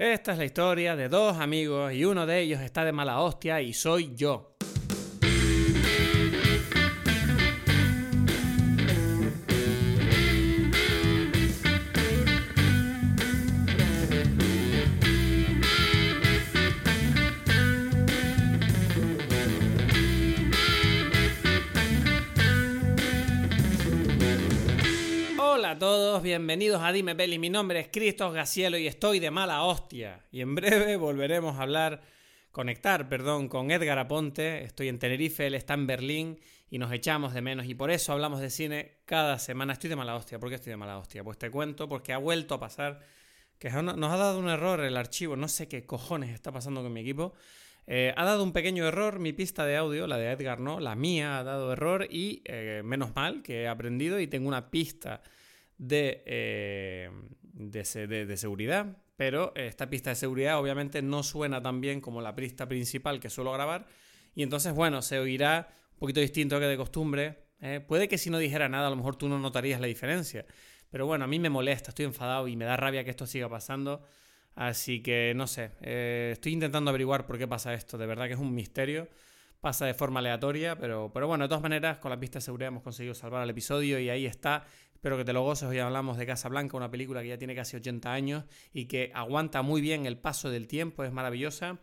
Esta es la historia de dos amigos y uno de ellos está de mala hostia y soy yo. Bienvenidos a Dime Peli. Mi nombre es Cristos Gacielo y estoy de mala hostia. Y en breve volveremos a hablar, conectar, perdón, con Edgar Aponte. Estoy en Tenerife, él está en Berlín y nos echamos de menos. Y por eso hablamos de cine cada semana. Estoy de mala hostia. ¿Por qué estoy de mala hostia? Pues te cuento porque ha vuelto a pasar que nos ha dado un error el archivo. No sé qué cojones está pasando con mi equipo. Eh, ha dado un pequeño error mi pista de audio, la de Edgar no, la mía ha dado error y eh, menos mal que he aprendido y tengo una pista de, eh, de, seguridad, pero esta pista de seguridad obviamente no suena tan bien como la pista principal que suelo grabar y entonces bueno, se oirá un poquito distinto que de costumbre. puede que si no dijera nada a lo mejor tú no notarías la diferencia, pero bueno, a mí me molesta, estoy enfadado y me da rabia que esto siga pasando. Así que no sé, eh, estoy intentando averiguar por qué pasa esto, de verdad que es un misterio, pasa de forma aleatoria, pero, pero bueno, de todas maneras, con la pista de seguridad hemos conseguido salvar el episodio y ahí está. Espero que te lo goces. Hoy hablamos de Casa Blanca, una película que ya tiene casi 80 años y que aguanta muy bien el paso del tiempo, es maravillosa.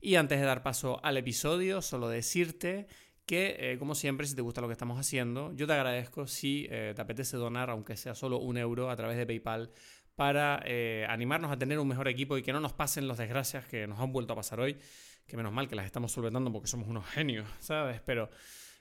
Y antes de dar paso al episodio, solo decirte que, eh, como siempre, si te gusta lo que estamos haciendo, yo te agradezco si eh, te apetece donar, aunque sea solo un euro, a través de PayPal para eh, animarnos a tener un mejor equipo y que no nos pasen las desgracias que nos han vuelto a pasar hoy, que menos mal que las estamos solventando porque somos unos genios, ¿sabes? Pero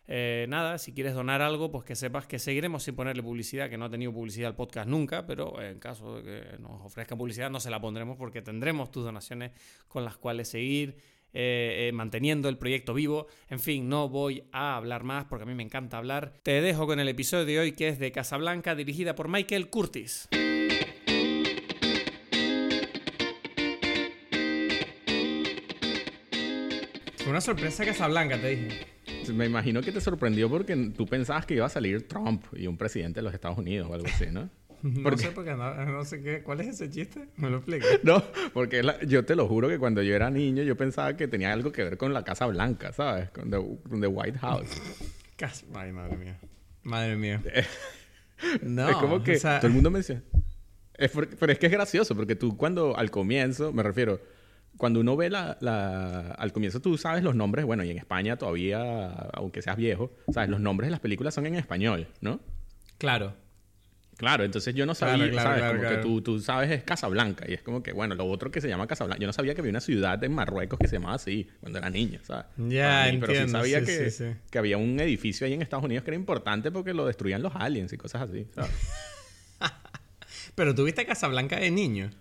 eh, nada, si quieres donar algo, pues que sepas que seguiremos sin ponerle publicidad, que no ha tenido publicidad al podcast nunca, pero en caso de que nos ofrezcan publicidad no se la pondremos porque tendremos tus donaciones con las cuales seguir. Eh, manteniendo el proyecto vivo. En fin, no voy a hablar más porque a mí me encanta hablar. Te dejo con el episodio de hoy que es de Casablanca, dirigida por Michael Curtis. una sorpresa Casablanca, te dije. Me imagino que te sorprendió porque tú pensabas que iba a salir Trump y un presidente de los Estados Unidos o algo así, ¿no? no sé porque no, sé qué. ¿Cuál es ese chiste? ¿Me lo explico? No, porque yo te lo juro que cuando yo era niño yo pensaba que tenía algo que ver con la Casa Blanca, ¿sabes? Con the, White House. Ay, madre mía. Madre mía. no. Es como que todo el mundo me decía. pero es que es gracioso porque tú cuando al comienzo, me refiero cuando uno ve la, la, Al comienzo tú sabes los nombres, bueno, y en España todavía, aunque seas viejo, sabes, los nombres de las películas son en español, ¿no? Claro. Claro, entonces yo no sabía, ¿sabes? como que tú, tú, sabes es Casablanca y es como que, bueno, lo otro que se llama Casablanca. Yo no sabía que había una ciudad en Marruecos que se llamaba así cuando era niño, ¿sabes? Ya, entiendo. Pero sí sabía que, que había un edificio ahí en Estados Unidos que era importante porque lo destruían los aliens y cosas así, ¿sabes? pero tuviste Casablanca de niño.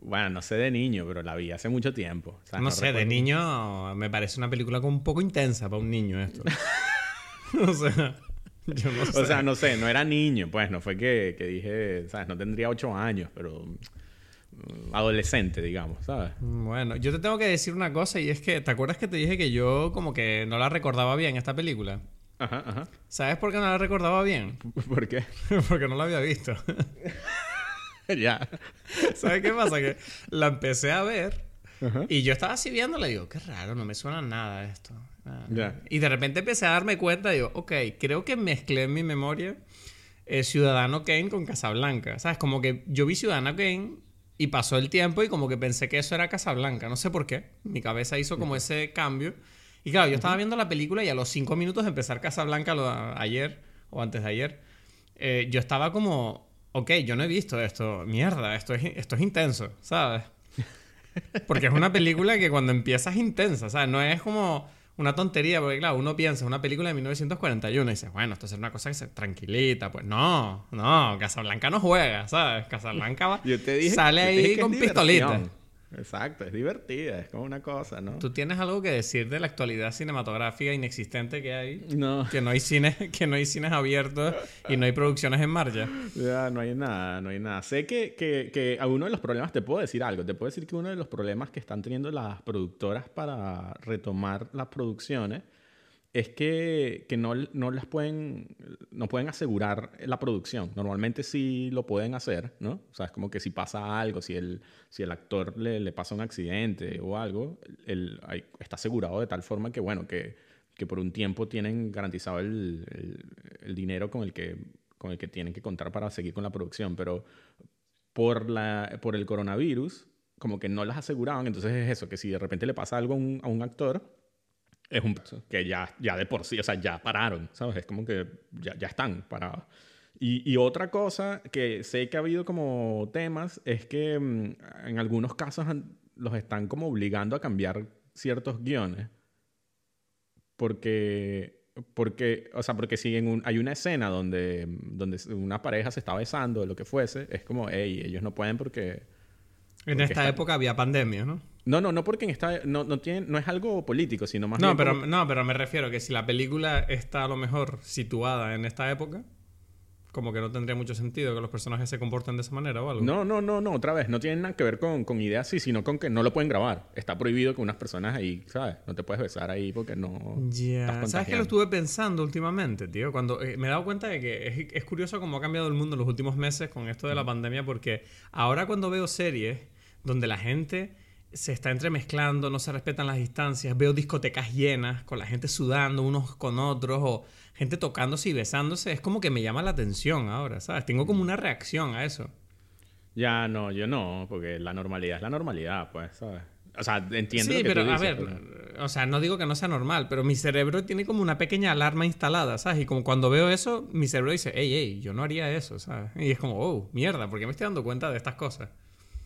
Bueno, no sé de niño, pero la vi hace mucho tiempo. no, sé, de niño me parece una película como un poco intensa para un niño esto. o sea, yo no sé. O sea, no sé, no era niño, pues, no fue que, que dije, ¿sabes? No tendría ocho años, pero mm, adolescente, digamos, ¿sabes? Bueno, yo te tengo que decir una cosa y es que, ¿te acuerdas que te dije que yo como que no la recordaba bien esta película? Ajá, ajá. ¿Sabes por qué no la recordaba bien? ¿Por qué? Porque no la había visto. ya. ¿Sabes qué pasa? Que la empecé a ver y yo estaba así viéndola y digo, qué raro, no me suena nada esto. Ah, y de repente empecé a darme cuenta y digo, ok, creo que mezclé en mi memoria eh, Ciudadano Kane con Casablanca. ¿Sabes? Como que yo vi Ciudadano Kane y pasó el tiempo y como que pensé que eso era Casablanca. No sé por qué. Mi cabeza hizo como ese cambio. Y claro, yo estaba viendo la película y a los cinco minutos de empezar Casablanca lo, ayer o antes de ayer, eh, yo estaba como, ok, yo no he visto esto, mierda, esto es, esto es intenso, ¿sabes? Porque es una película que cuando empieza es intensa, ¿sabes? No es como una tontería, porque claro, uno piensa en una película de 1941 y dice, bueno, esto es una cosa que se tranquilita. Pues no, no, Casablanca no juega, ¿sabes? Casablanca va, sale ahí con pistolitas. Exacto, es divertida, es como una cosa, ¿no? ¿Tú tienes algo que decir de la actualidad cinematográfica inexistente que hay? No. Que no hay cines, que no hay cines abiertos y no hay producciones en marcha. Ya, no hay nada, no hay nada. Sé que, que, que a uno de los problemas, te puedo decir algo, te puedo decir que uno de los problemas que están teniendo las productoras para retomar las producciones es que, que no, no, las pueden, no pueden asegurar la producción. Normalmente sí lo pueden hacer, ¿no? O sea, es como que si pasa algo, si el, si el actor le, le pasa un accidente o algo, el, está asegurado de tal forma que, bueno, que, que por un tiempo tienen garantizado el, el, dinero con el, que, con el que tienen que contar para seguir con la producción. Pero por, la, por el coronavirus, como que no las aseguraban. Entonces es eso, que si de repente le pasa algo a un, a un actor es un que ya, ya de por sí, o sea, ya pararon, ¿sabes? Es como que ya, ya están parados. Y, y, otra cosa que sé que ha habido como temas es que mm, en algunos casos los están como obligando a cambiar ciertos guiones. Porque, porque o sea, porque si un, hay una escena donde, donde una pareja se está besando o lo que fuese, es como, hey, ellos no pueden porque... En esta época había pandemia, ¿no? No, no, no porque en esta, no, no, tiene, no es algo político, sino más no, pero, No, pero me refiero que si la película está a lo mejor situada en esta época, como que no tendría mucho sentido que los personajes se comporten de esa manera o algo. No, no, no, no, otra vez, no tiene nada que ver con, con ideas así, sino con que no lo pueden grabar. Está prohibido que unas personas ahí, ¿sabes? No te puedes besar ahí porque no... Ya, ¿sabes qué lo estuve pensando últimamente, tío? Cuando eh, me he dado cuenta de que es, es curioso cómo ha cambiado el mundo en los últimos meses con esto de la pandemia, porque ahora cuando veo series donde la gente se está entremezclando, no se respetan las distancias. Veo discotecas llenas, con la gente sudando unos con otros, o gente tocándose y besándose. Es como que me llama la atención ahora, ¿sabes? Tengo como una reacción a eso. Ya, no, yo no, porque la normalidad es la normalidad, pues, ¿sabes? O sea, entiendo sí, pero a ver, o sea, no digo que no sea normal, pero mi cerebro tiene como una pequeña alarma instalada, ¿sabes? Y como cuando veo eso, mi cerebro dice, hey, hey, yo no haría eso, ¿sabes? Y es como, oh, mierda, ¿por qué me estoy dando cuenta de estas cosas?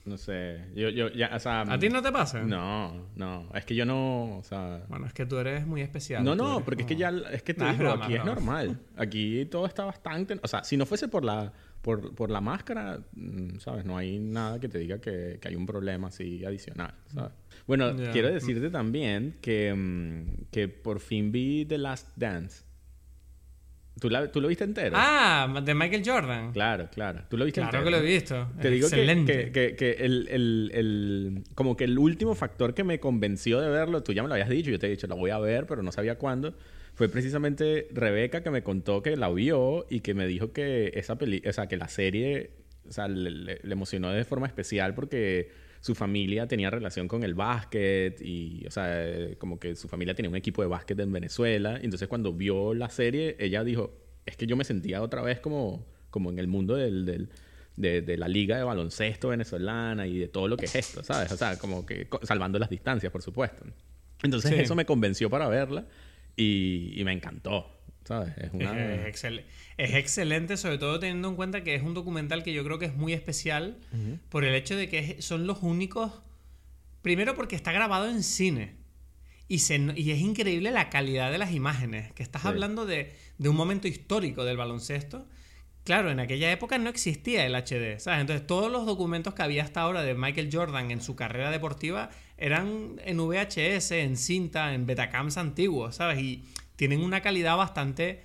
No sé, yo, yo, ya, o sea... ¿A ti no te pasa? No, no, es que yo no, o sea... Bueno, es que tú eres muy especial. No, no, porque es que ya, es que te digo, aquí es normal. Aquí todo está bastante, o sea, si no fuese por la, por, por la máscara, mm, ¿sabes? No hay nada que te diga que, que hay un problema así adicional, ¿sabes? Bueno, quiero decirte también que, mm, que por fin vi The Last Dance. ¿Tú, lo viste entero? Ah, de Michael Jordan. Claro, claro. ¿Tú lo viste entero? Claro que lo he visto. Te digo que, que, que, el, el, el, como que el último factor que me convenció de verlo, tú ya me lo habías dicho, yo te he dicho, lo voy a ver, pero no sabía cuándo, fue precisamente Rebeca que me contó que la vio y que me dijo que esa peli o sea, que la serie, o sea, le, le emocionó de forma especial porque su familia tenía relación con el básquet y, o sea, como que su familia tenía un equipo de básquet en Venezuela. Y entonces cuando vio la serie, ella dijo, es que yo me sentía otra vez como, como en el mundo del, del de, la liga de baloncesto venezolana y de todo lo que es esto, ¿sabes? O sea, como que salvando las distancias, por supuesto. Entonces eso me convenció para verla y, y me encantó. Es, excelente, sobre todo teniendo en cuenta que es un documental que yo creo que es muy especial por el hecho de que son los únicos. Primero, porque está grabado en cine. Y, y es increíble la calidad de las imágenes. Que estás hablando de, un momento histórico del baloncesto. Claro, en aquella época no existía el HD, ¿sabes? Entonces todos los documentos que había hasta ahora de Michael Jordan en su carrera deportiva eran en VHS, en cinta, en Betacams antiguos, ¿sabes? Y tienen una calidad bastante,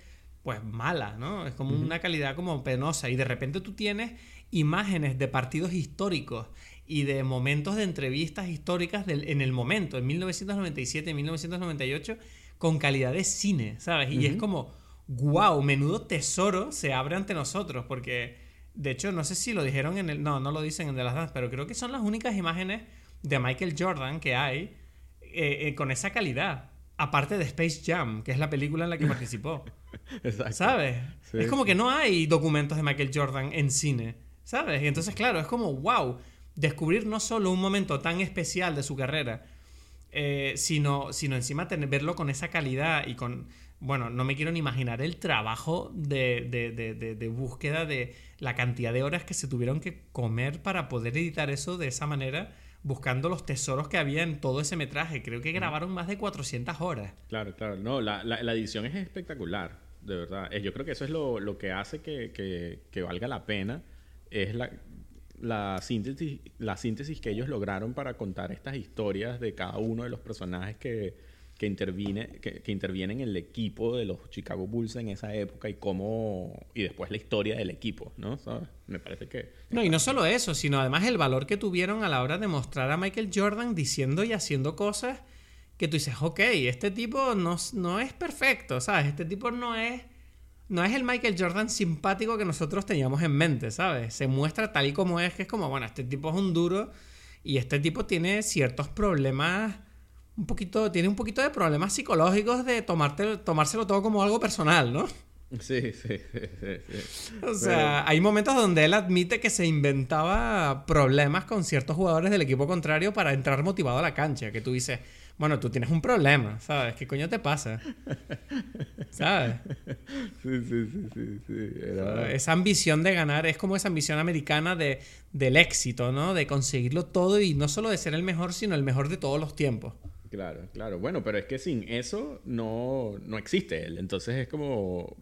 pues mala, ¿no? Es como una calidad como penosa. Y de repente tú tienes imágenes de partidos históricos y de momentos de entrevistas históricas en el momento, en 1997, 1998, con calidad de cine, ¿sabes? Y es como, wow, menudo tesoro se abre ante nosotros, porque de hecho no sé si lo dijeron en el, no, no lo dicen en The Last Dance, pero creo que son las únicas imágenes de Michael Jordan que hay eh, eh, con esa calidad aparte de Space Jam, que es la película en la que participó. Exacto. ¿Sabes? es como que no hay documentos de Michael Jordan en cine, ¿sabes? Y entonces, claro, es como, wow, descubrir no solo un momento tan especial de su carrera, eh, sino, sino encima tener, verlo con esa calidad y con... Bueno, no me quiero ni imaginar el trabajo de, de, de búsqueda de la cantidad de horas que se tuvieron que comer para poder editar eso de esa manera buscando los tesoros que había en todo ese metraje. Creo que grabaron más de 400 horas. Claro, claro. No, la, la, edición es espectacular, de verdad. Eh, yo creo que eso es lo, lo que hace que, que, que, valga la pena. Es la, la, síntesis, la síntesis que ellos lograron para contar estas historias de cada uno de los personajes que, que, interviene, que, intervienen en el equipo de los Chicago Bulls en esa época y cómo y después la historia del equipo, ¿no? ¿Sabes? Me parece que no y no solo eso, sino además el valor que tuvieron a la hora de mostrar a Michael Jordan diciendo y haciendo cosas que tú dices, ok, este tipo no, no es perfecto, ¿sabes? Este tipo no es no es el Michael Jordan simpático que nosotros teníamos en mente, ¿sabes? Se muestra tal y como es, que es como, bueno, este tipo es un duro y este tipo tiene ciertos problemas, un poquito, tiene un poquito de problemas psicológicos de tomarte, tomárselo todo como algo personal, ¿no? Sí, sí, sí, sí. O sea, hay momentos donde él admite que se inventaba problemas con ciertos jugadores del equipo contrario para entrar motivado a la cancha, que tú dices, bueno, tú tienes un problema, ¿sabes? ¿Qué coño te pasa? ¿Sabes? Sí, sí, sí, sí. sí. Esa ambición de ganar es como esa ambición americana de, del éxito, ¿no? De conseguirlo todo y no solo de ser el mejor, sino el mejor de todos los tiempos. Claro, claro. Bueno, pero es que sin eso no, no existe él. Entonces es como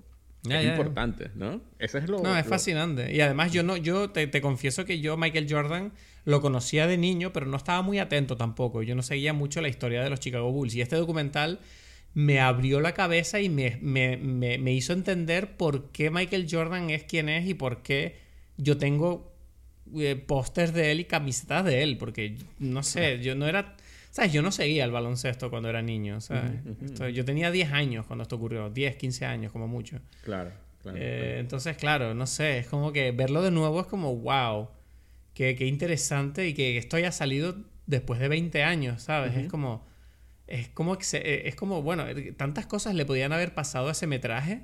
es importante, ¿no? Eso es lo. No, es fascinante. Y además, yo no, yo te, te, confieso que yo, Michael Jordan, lo conocía de niño, pero no estaba muy atento tampoco. Yo no seguía mucho la historia de los Chicago Bulls. Y este documental me abrió la cabeza y me, me, me, hizo entender por qué Michael Jordan es quien es y por qué yo tengo eh, pósters de él y camisetas de él. Porque, no sé, yo no era ¿Sabes? Yo no seguía el baloncesto cuando era niño, ¿sabes? yo tenía 10 años cuando esto ocurrió, 10, 15 años como mucho. Claro, claro, eh, Entonces, claro, no sé, es como que verlo de nuevo es como, wow, qué, qué interesante y que esto haya salido después de 20 años, ¿sabes? Es como, es como, eh, es como, bueno, eh, tantas cosas le podían haber pasado a ese metraje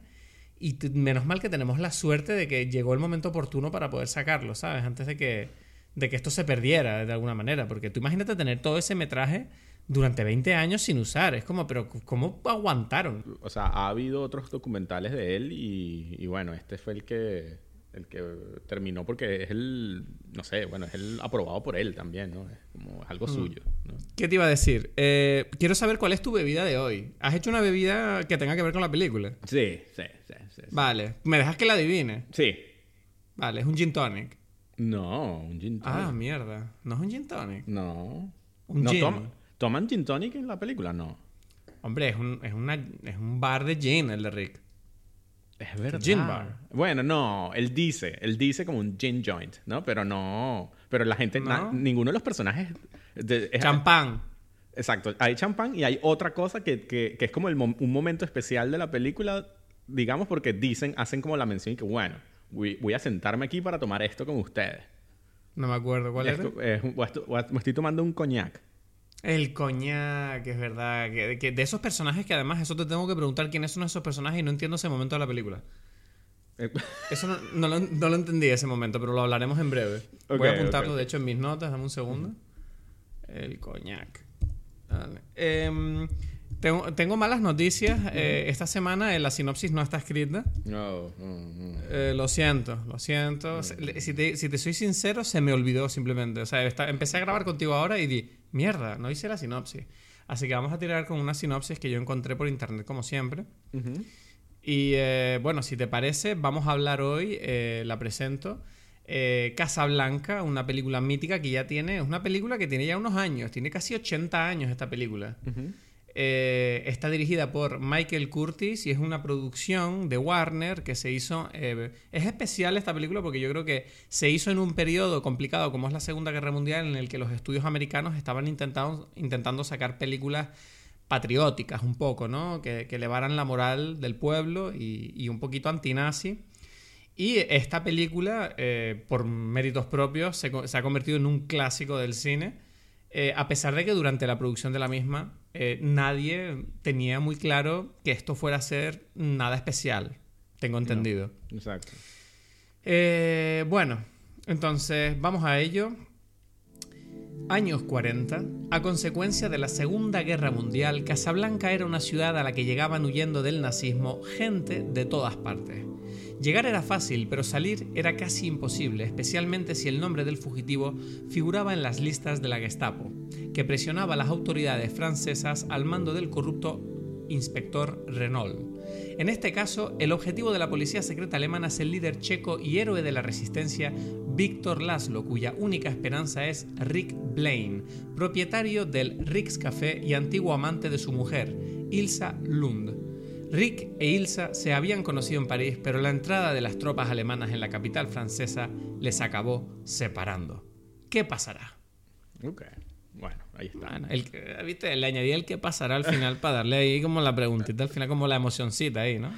y menos mal que tenemos la suerte de que llegó el momento oportuno para poder sacarlo, ¿sabes? Antes de que de que esto se perdiera de alguna manera. Porque tú imagínate tener todo ese metraje durante 20 años sin usar. Es como, pero ¿cómo aguantaron? O sea, ha habido otros documentales de él y, bueno, este fue el que, el que terminó porque es el, no sé, bueno, es el aprobado por él también, ¿no? Es como algo mm. suyo. ¿Qué te iba a decir? Eh, quiero saber cuál es tu bebida de hoy. ¿Has hecho una bebida que tenga que ver con la película? Sí, sí, sí. sí. Vale, ¿me dejas que la adivine? Sí. Vale, es un gin tonic. No, un gin tonic. Ah, mierda. ¿No es un gin tonic? No. ¿Un gin? ¿Toman gin tonic en la película? No. Hombre, es un, es, una, es un bar de gin el de Rick. Es verdad. Gin bar. Bueno, no, él dice, él dice como un gin joint, ¿no? Pero no, pero la gente, ninguno de los personajes... champán. Exacto, hay champán y hay otra cosa que, que, que es como el un momento especial de la película, digamos, porque dicen, hacen como la mención y que, bueno, voy, a sentarme aquí para tomar esto con ustedes. No me acuerdo cuál es. me estoy tomando un coñac. El coñac, es verdad. Que, de esos personajes que además, eso te tengo que preguntar quiénes son esos personajes y no entiendo ese momento de la película. Eh, eso no, lo, entendí ese momento, pero lo hablaremos en breve. Voy a apuntarlo, de hecho, en mis notas. Dame un segundo. El coñac. Vale. Eh, tengo, malas noticias. Eh, esta semana la sinopsis no está escrita. No, eh, lo siento, lo siento. Si te, soy sincero, se me olvidó simplemente. O sea, empecé a grabar contigo ahora y di, mierda, no hice la sinopsis. Así que vamos a tirar con una sinopsis que yo encontré por internet, como siempre. Y eh, bueno, si te parece, vamos a hablar hoy, la presento. Casablanca, una película mítica que ya tiene, es una película que tiene ya unos años, tiene casi 80 años esta película. Eh, está dirigida por Michael Curtis y es una producción de Warner que se hizo... Eh, es especial esta película porque yo creo que se hizo en un periodo complicado como es la Segunda Guerra Mundial en el que los estudios americanos estaban intentando, intentando sacar películas patrióticas un poco, ¿no? Que, elevaran la moral del pueblo y, un poquito antinazi. Y esta película, eh, por méritos propios, se, se, ha convertido en un clásico del cine, a pesar de que durante la producción de la misma eh, nadie tenía muy claro que esto fuera a ser nada especial, tengo entendido. exacto. Eh, bueno, entonces vamos a ello. Años 40. A consecuencia de la Segunda Guerra Mundial, Casablanca era una ciudad a la que llegaban huyendo del nazismo gente de todas partes. Llegar era fácil, pero salir era casi imposible, especialmente si el nombre del fugitivo figuraba en las listas de la Gestapo, que presionaba a las autoridades francesas al mando del corrupto inspector Renault. En este caso, el objetivo de la policía secreta alemana es el líder checo y héroe de la resistencia Víctor Laszlo, cuya única esperanza es Rick Blaine, propietario del Rick's Café y antiguo amante de su mujer, Ilsa Lund. Rick e Ilsa se habían conocido en París, pero la entrada de las tropas alemanas en la capital francesa les acabó separando. ¿Qué pasará? bueno, ahí está. el, ¿viste? Le añadí el que pasará al final para darle ahí como la preguntita al final, como la emocioncita ahí, ¿no?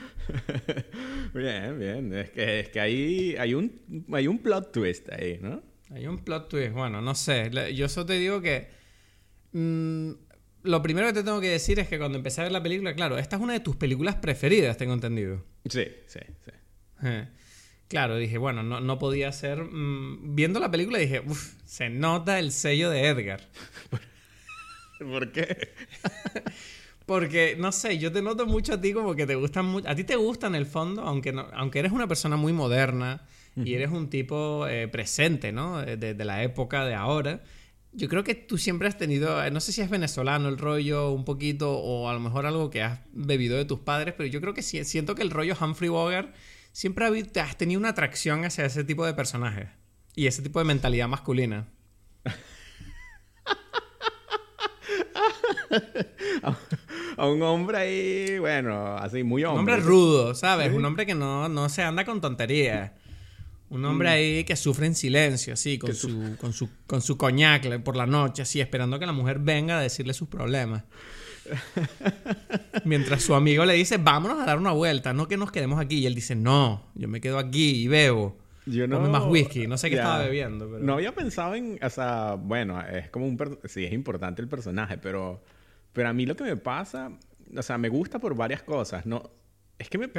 bien, bien. Es que, es que ahí hay un, hay un plot twist ahí, ¿no? Hay un plot twist. Bueno, no sé. Yo solo te digo que... Mm, lo primero que te tengo que decir es que cuando empecé a ver la película, claro, esta es una de tus películas preferidas, tengo entendido. Sí, sí, sí. Eh, claro, dije, bueno, no, no podía ser... Mm, viendo la película dije, uff, se nota el sello de Edgar. ¿Por qué? Porque, no sé, yo te noto mucho a ti como que te gustan mucho... A ti te gusta en el fondo, aunque, no, aunque eres una persona muy moderna y eres un tipo eh, presente, ¿no? De, de, la época de ahora. Yo creo que tú siempre has tenido, eh, no sé si es venezolano el rollo un poquito o a lo mejor algo que has bebido de tus padres, pero yo creo que siento que el rollo Humphrey Bogart siempre has tenido una atracción hacia ese tipo de personajes y ese tipo de mentalidad masculina. a un hombre ahí, bueno, así muy hombre. Un hombre rudo, ¿sabes? Un hombre que no, no se anda con tonterías. Un hombre mm. ahí que sufre en silencio, así, con su, con su, con su coñac por la noche, así, esperando que la mujer venga a decirle sus problemas. Mientras su amigo le dice, vámonos a dar una vuelta, no que nos quedemos aquí. Y él dice, no, yo me quedo aquí y bebo. Yo no... más whisky, no sé qué estaba bebiendo. Pero... No había pensado en, o sea, bueno, es como un... Sí, es importante el personaje, pero, pero a mí lo que me pasa, o sea, me gusta por varias cosas, ¿no? Es que me,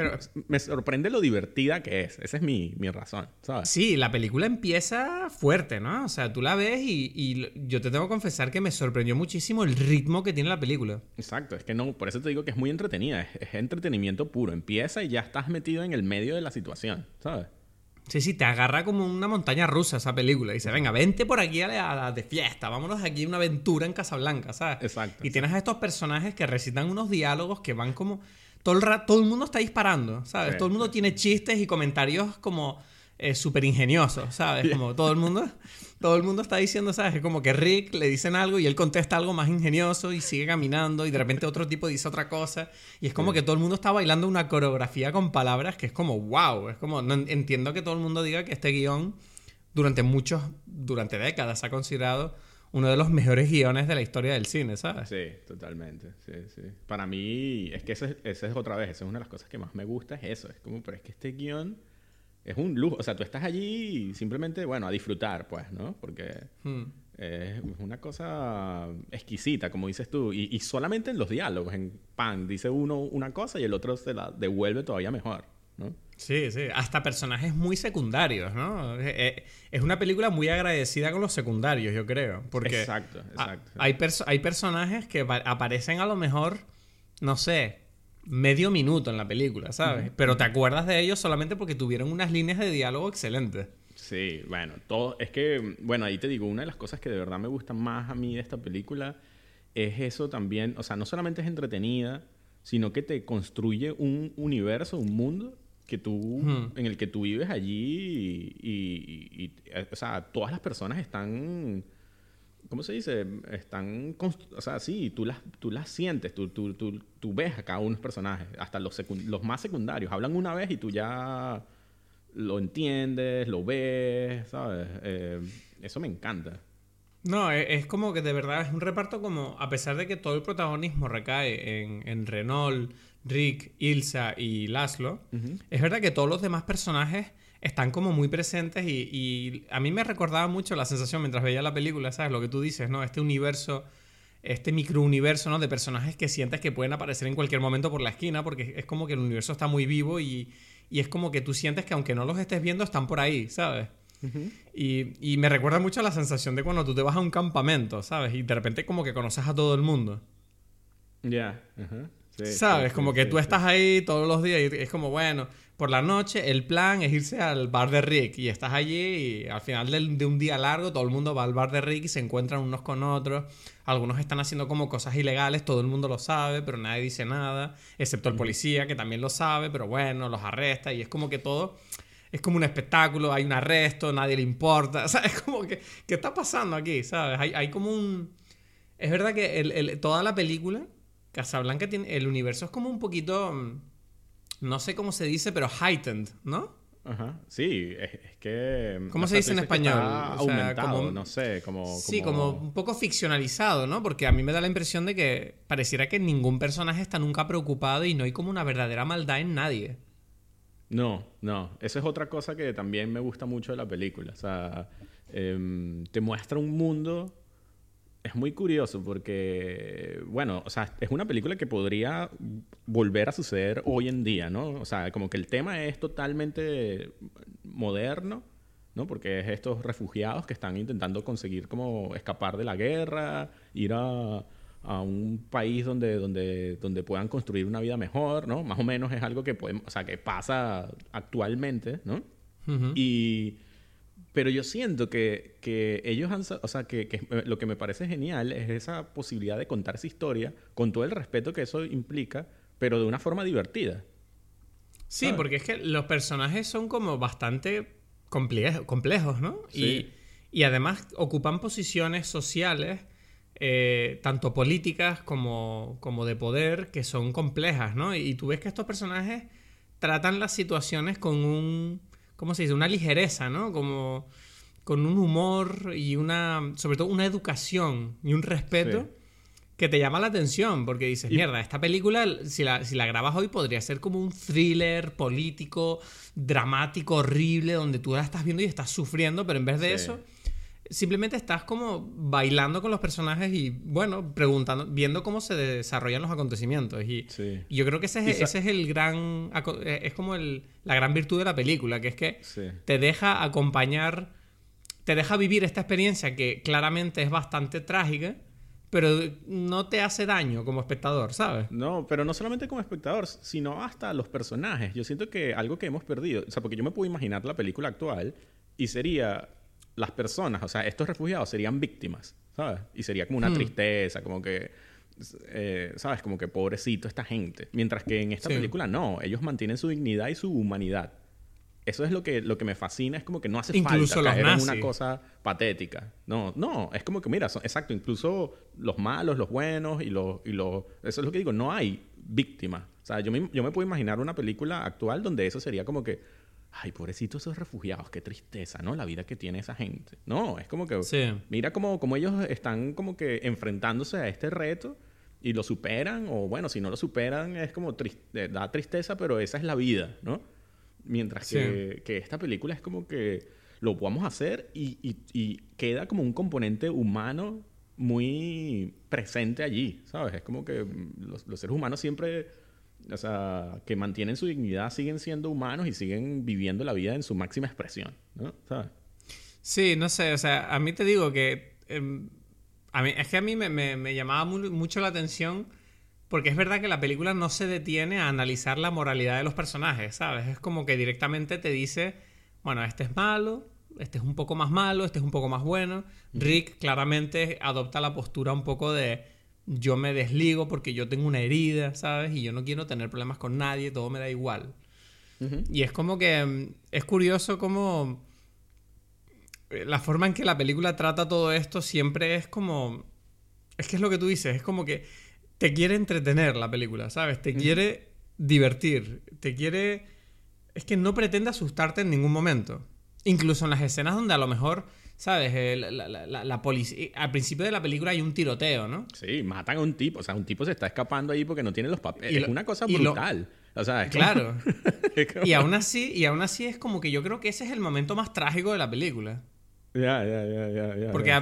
me sorprende lo divertida que es. Esa es mi, mi, razón, ¿sabes? Sí, la película empieza fuerte, ¿no? O sea, tú la ves y, y, yo te tengo que confesar que me sorprendió muchísimo el ritmo que tiene la película. Exacto, es que no, por eso te digo que es muy entretenida. Es, entretenimiento puro. Empieza y ya estás metido en el medio de la situación, ¿sabes? Sí, sí, te agarra como una montaña rusa esa película. Y dice, venga, vente por aquí a la, de fiesta, vámonos aquí a una aventura en Casablanca, ¿sabes? Exacto. Y tienes a estos personajes que recitan unos diálogos que van como todo el, todo el mundo está disparando, ¿sabes? todo el mundo tiene chistes y comentarios como eh, súper ingeniosos, ¿sabes? Como todo el mundo... Todo el mundo está diciendo, ¿sabes? Es como que Rick le dicen algo y él contesta algo más ingenioso y sigue caminando y de repente otro tipo dice otra cosa. Y es como que todo el mundo está bailando una coreografía con palabras que es como, wow. Es como, no entiendo que todo el mundo diga que este guion durante muchos, durante décadas ha considerado uno de los mejores guiones de la historia del cine, ¿sabes? Sí, totalmente. Sí, sí. Para mí, es que esa es, es otra vez, esa es una de las cosas que más me gusta, es eso. Es como, pero es que este guion es un lujo. O sea, tú estás allí simplemente, bueno, a disfrutar, pues, ¿no? Porque hmm. es una cosa exquisita, como dices tú. Y, y solamente en los diálogos, en pan, dice uno una cosa y el otro se la devuelve todavía mejor, ¿no? Sí, sí, hasta personajes muy secundarios, ¿no? Eh, eh, es una película muy agradecida con los secundarios, yo creo. Porque exacto, exacto. hay, hay personajes que aparecen a lo mejor, no sé, medio minuto en la película, ¿sabes? Pero te acuerdas de ellos solamente porque tuvieron unas líneas de diálogo excelentes. Sí, bueno, todo. Es que, bueno, ahí te digo, una de las cosas que de verdad me gustan más a mí de esta película es eso también. O sea, no solamente es entretenida, sino que te construye un universo, un mundo que tú, en el que tú vives allí y, o sea, todas las personas están, ¿cómo se dice? Están, o sea, sí, tú las, tú las sientes, tú, tú, tú, tú ves a cada uno de los personajes, hasta los, los más secundarios, hablan una vez y tú ya lo entiendes, lo ves, ¿sabes? Eh, eso me encanta. No, e, es, como que de verdad es un reparto como, a pesar de que todo el protagonismo recae en, en Renault, Rick, Ilsa y Laszlo, es verdad que todos los demás personajes están como muy presentes y, a mí me recordaba mucho la sensación mientras veía la película, ¿sabes? Lo que tú dices, ¿no? Este universo, este microuniverso, ¿no? De personajes que sientes que pueden aparecer en cualquier momento por la esquina porque es como que el universo está muy vivo y, es como que tú sientes que aunque no los estés viendo están por ahí, ¿sabes? y, me recuerda mucho a la sensación de cuando tú te vas a un campamento, ¿sabes? Y de repente como que conoces a todo el mundo. Ya, ¿Sabes? como que tú estás ahí todos los días y es como, bueno, por la noche el plan es irse al bar de Rick y estás allí y al final de, un día largo todo el mundo va al bar de Rick y se encuentran unos con otros. Algunos están haciendo como cosas ilegales, todo el mundo lo sabe, pero nadie dice nada, excepto el policía que también lo sabe, pero bueno, los arresta y es como que todo es como un espectáculo, hay un arresto, nadie le importa. O sea, es como que, ¿qué está pasando aquí? ¿Sabes? Hay, hay como un... Es verdad que el, toda la película Casablanca tiene. El universo es como un poquito. Mm, no sé cómo se dice, pero heightened, ¿no? Ajá. Sí, es, que. ¿Cómo se dice en español? aumentado, no sé, como, Sí, como un poco ficcionalizado, ¿no? Porque a mí me da la impresión de que pareciera que ningún personaje está nunca preocupado y no hay como una verdadera maldad en nadie. No, no. Esa es otra cosa que también me gusta mucho de la película. O sea, em, te muestra un mundo es muy curioso porque, bueno, o sea, es una película que podría volver a suceder hoy en día, ¿no? O sea, como que el tema es totalmente moderno, ¿no? Porque es estos refugiados que están intentando conseguir como escapar de la guerra, ir a, a un país donde, donde, donde puedan construir una vida mejor, ¿no? Más o menos es algo que, podemos, o sea, que pasa actualmente, ¿no? Y pero yo siento que, que ellos han... O sea, que, que, lo que me parece genial es esa posibilidad de contar esa historia con todo el respeto que eso implica, pero de una forma divertida. Sí, porque es que los personajes son como bastante complejos, ¿no? Y, y, además ocupan posiciones sociales, eh, tanto políticas como, como de poder, que son complejas, ¿no? Y tú ves que estos personajes tratan las situaciones con un ¿cómo se dice? Una ligereza, ¿no? Como con un humor y una, sobre todo una educación y un respeto que te llama la atención, porque dices, mierda, esta película, si la, si la grabas hoy, podría ser como un thriller político, dramático, horrible, donde tú la estás viendo y estás sufriendo, pero en vez de eso simplemente estás como bailando con los personajes y, bueno, preguntando, viendo cómo se desarrollan los acontecimientos. Y, yo creo que ese es, ese es el gran, eh, es como el, la gran virtud de la película, que es que te deja acompañar, te deja vivir esta experiencia que claramente es bastante trágica, pero no te hace daño como espectador, ¿sabes? No, pero no solamente como espectador, sino hasta los personajes. Yo siento que algo que hemos perdido, o sea, porque yo me puedo imaginar la película actual y sería las personas, o sea, estos refugiados serían víctimas, ¿sabes? Y sería como una hmm. tristeza, como que, eh, ¿sabes? Como que pobrecito esta gente. Mientras que en esta película no, ellos mantienen su dignidad y su humanidad. Eso es lo que, lo que me fascina, es como que no hace falta caer en una cosa patética. No, no, es como que, mira, exacto, incluso los malos, los buenos y los, y los... Eso es lo que digo, no hay víctimas. O sea, yo me, yo me puedo imaginar una película actual donde eso sería como que ay, pobrecitos esos refugiados, qué tristeza, ¿no? La vida que tiene esa gente. No, es como que, mira cómo, ellos están como que enfrentándose a este reto y lo superan, o bueno, si no lo superan es como eh, da tristeza, pero esa es la vida, ¿no? Mientras que, esta película es como que lo podemos hacer y, queda como un componente humano muy presente allí, ¿sabes? Es como que los seres humanos siempre o sea, que mantienen su dignidad, siguen siendo humanos y siguen viviendo la vida en su máxima expresión, ¿no? ¿Sabes? Sí, no sé, o sea, a mí te digo que... Em, a mí, es que a mí me, llamaba mucho la atención porque es verdad que la película no se detiene a analizar la moralidad de los personajes, ¿sabes? Es como que directamente te dice, bueno, este es malo, este es un poco más malo, este es un poco más bueno. Rick claramente adopta la postura un poco de yo me desligo porque yo tengo una herida, ¿sabes? Y yo no quiero tener problemas con nadie, todo me da igual. Y es como que mm, es curioso como eh, la forma en que la película trata todo esto siempre es como... Es que es lo que tú dices, es como que te quiere entretener la película, ¿sabes? Te quiere divertir, te quiere... Es que no pretende asustarte en ningún momento. Incluso en las escenas donde a lo mejor ¿sabes? Eh, la, la, la, policía. Al principio de la película hay un tiroteo, ¿no? Sí, matan a un tipo. O sea, un tipo se está escapando ahí porque no tiene los papeles. es una cosa brutal. O sea, es claro. Y aún así, y aún así es como que yo creo que ese es el momento más trágico de la película. Ya, ya, ya, ya, ya. Porque,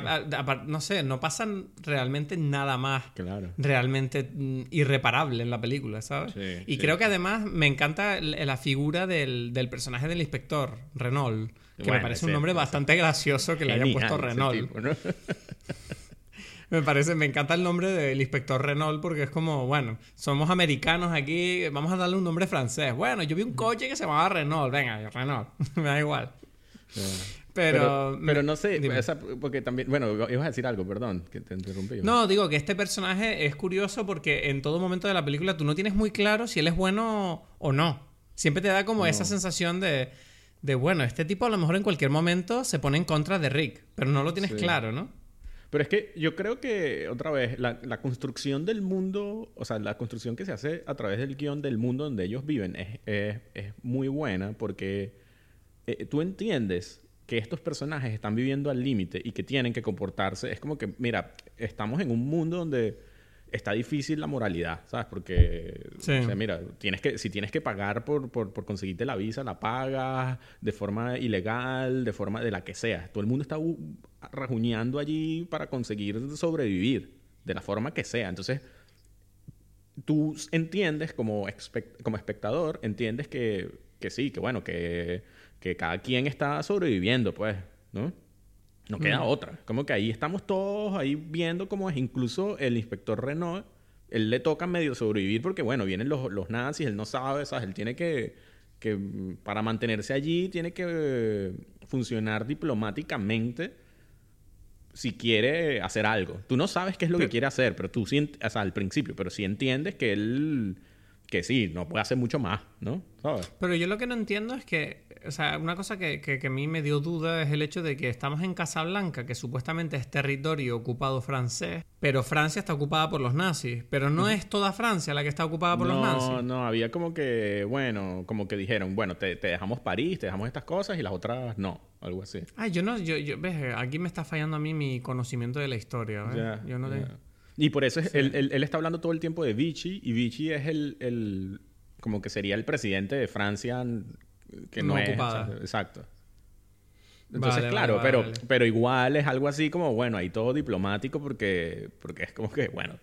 no sé, no pasa realmente nada más claro. realmente mm, irreparable en la película, ¿sabes? y creo que además me encanta la figura del, del personaje del inspector, Renault que me parece un nombre bastante gracioso que le hayan puesto Renault. me parece, me encanta el nombre del inspector Renault porque es como, bueno, somos americanos aquí, vamos a darle un nombre francés. Bueno, yo vi un coche que se llamaba Renault, venga, Renault, me da igual. Pero, pero, no sé, porque también, bueno, ibas a decir algo, perdón, que te interrumpí. No, digo que este personaje es curioso porque en todo momento de la película tú no tienes muy claro si él es bueno o no. Siempre te da como esa sensación de, de, bueno, este tipo a lo mejor en cualquier momento se pone en contra de Rick, pero no lo tienes claro, ¿no? Pero es que yo creo que, otra vez, la, construcción del mundo, o sea, la construcción que se hace a través del guion del mundo donde ellos viven es, es, muy buena porque eh, tú entiendes que estos personajes están viviendo al límite y que tienen que comportarse. Es como que, mira, estamos en un mundo donde está difícil la moralidad, ¿sabes? Porque, o sea, mira, tienes que, si tienes que pagar por, por, por, conseguirte la visa, la pagas de forma ilegal, de forma de la que sea. Todo el mundo está rajuñando allí para conseguir sobrevivir, de la forma que sea. Entonces, tú entiendes como, como espectador, entiendes que, que sí, que bueno, que, que cada quien está sobreviviendo, pues, ¿no? No queda otra. Como que ahí estamos todos ahí viendo cómo es. Incluso el inspector Renault, él le toca medio sobrevivir porque, bueno, vienen los, los nazis, él no sabe, ¿sabes? Él tiene que, que, para mantenerse allí, tiene que funcionar diplomáticamente si quiere hacer algo. Tú no sabes qué es lo que quiere hacer, pero tú sí, o sea, al principio, pero sí entiendes que él, que sí, no puede hacer mucho más, ¿no? ¿Sabes? Pero yo lo que no entiendo es que o sea, una cosa que, que, a mí me dio duda es el hecho de que estamos en Casablanca, que supuestamente es territorio ocupado francés, pero Francia está ocupada por los nazis. Pero no es toda Francia la que está ocupada por los nazis. No, no, había como que, bueno, como que dijeron, bueno, te, dejamos París, te dejamos estas cosas y las otras no, algo así. Ay, yo no, yo, yo ves, aquí me está fallando a mí mi conocimiento de la historia, ¿ves? yo no Y por eso él, él, está hablando todo el tiempo de Vichy, y Vichy es el, el como que sería el presidente de Francia que no, es exacto. Entonces, claro, pero, pero igual es algo así como, bueno, ahí todo diplomático porque, porque es como que, bueno,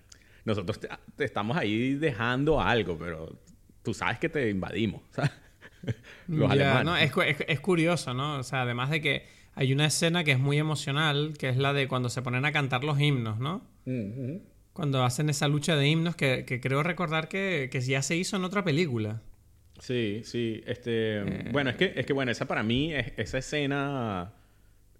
nosotros te, estamos ahí dejando algo, pero tú sabes que te invadimos, Los alemanes. No, es, es, curioso, ¿no? O sea, además de que hay una escena que es muy emocional, que es la de cuando se ponen a cantar los himnos, ¿no? Cuando hacen esa lucha de himnos que, que creo recordar que, que ya se hizo en otra película. Sí, sí. Este, eh. Bueno, es que, es que, bueno, esa para mí, es, esa escena...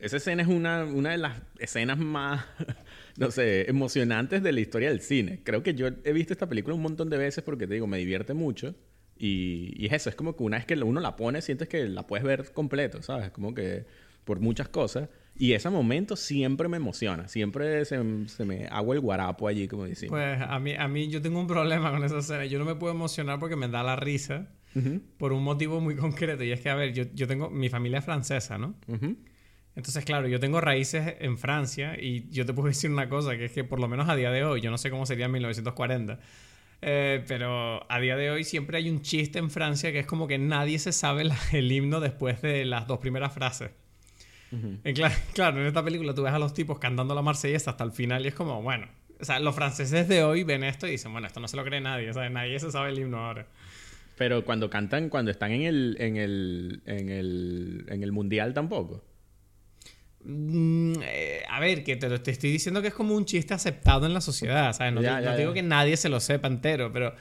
Esa escena es una, una de las escenas más, no sé, emocionantes de la historia del cine. Creo que yo he visto esta película un montón de veces porque, te digo, me divierte mucho. Y, y es eso, es como que una vez que uno la pone, sientes que la puedes ver completo, ¿sabes? Como que por muchas cosas. Y ese momento siempre me emociona. Siempre se, se, me hago el guarapo allí, como decimos. Pues a mí, a mí yo tengo un problema con esa escena. Yo no me puedo emocionar porque me da la risa por un motivo muy concreto. Y es que, a ver, yo, yo tengo. Mi familia es francesa, ¿no? Entonces, claro, yo tengo raíces en Francia y yo te puedo decir una cosa, que es que por lo menos a día de hoy, yo no sé cómo sería en 1940, eh, pero a día de hoy siempre hay un chiste en Francia que es como que nadie se sabe el himno después de las dos primeras frases. claro, claro, en esta película tú ves a los tipos cantando la marsellesa hasta el final y es como, bueno, o sea, los franceses de hoy ven esto y dicen, bueno, esto no se lo cree nadie, o sea, nadie se sabe el himno ahora. Pero cuando cantan, cuando están en el, en el, en el, en el mundial tampoco. Mm, eh, a ver, que te, te, estoy diciendo que es como un chiste aceptado en la sociedad, ¿sabes? No, te, digo que nadie se lo sepa entero, pero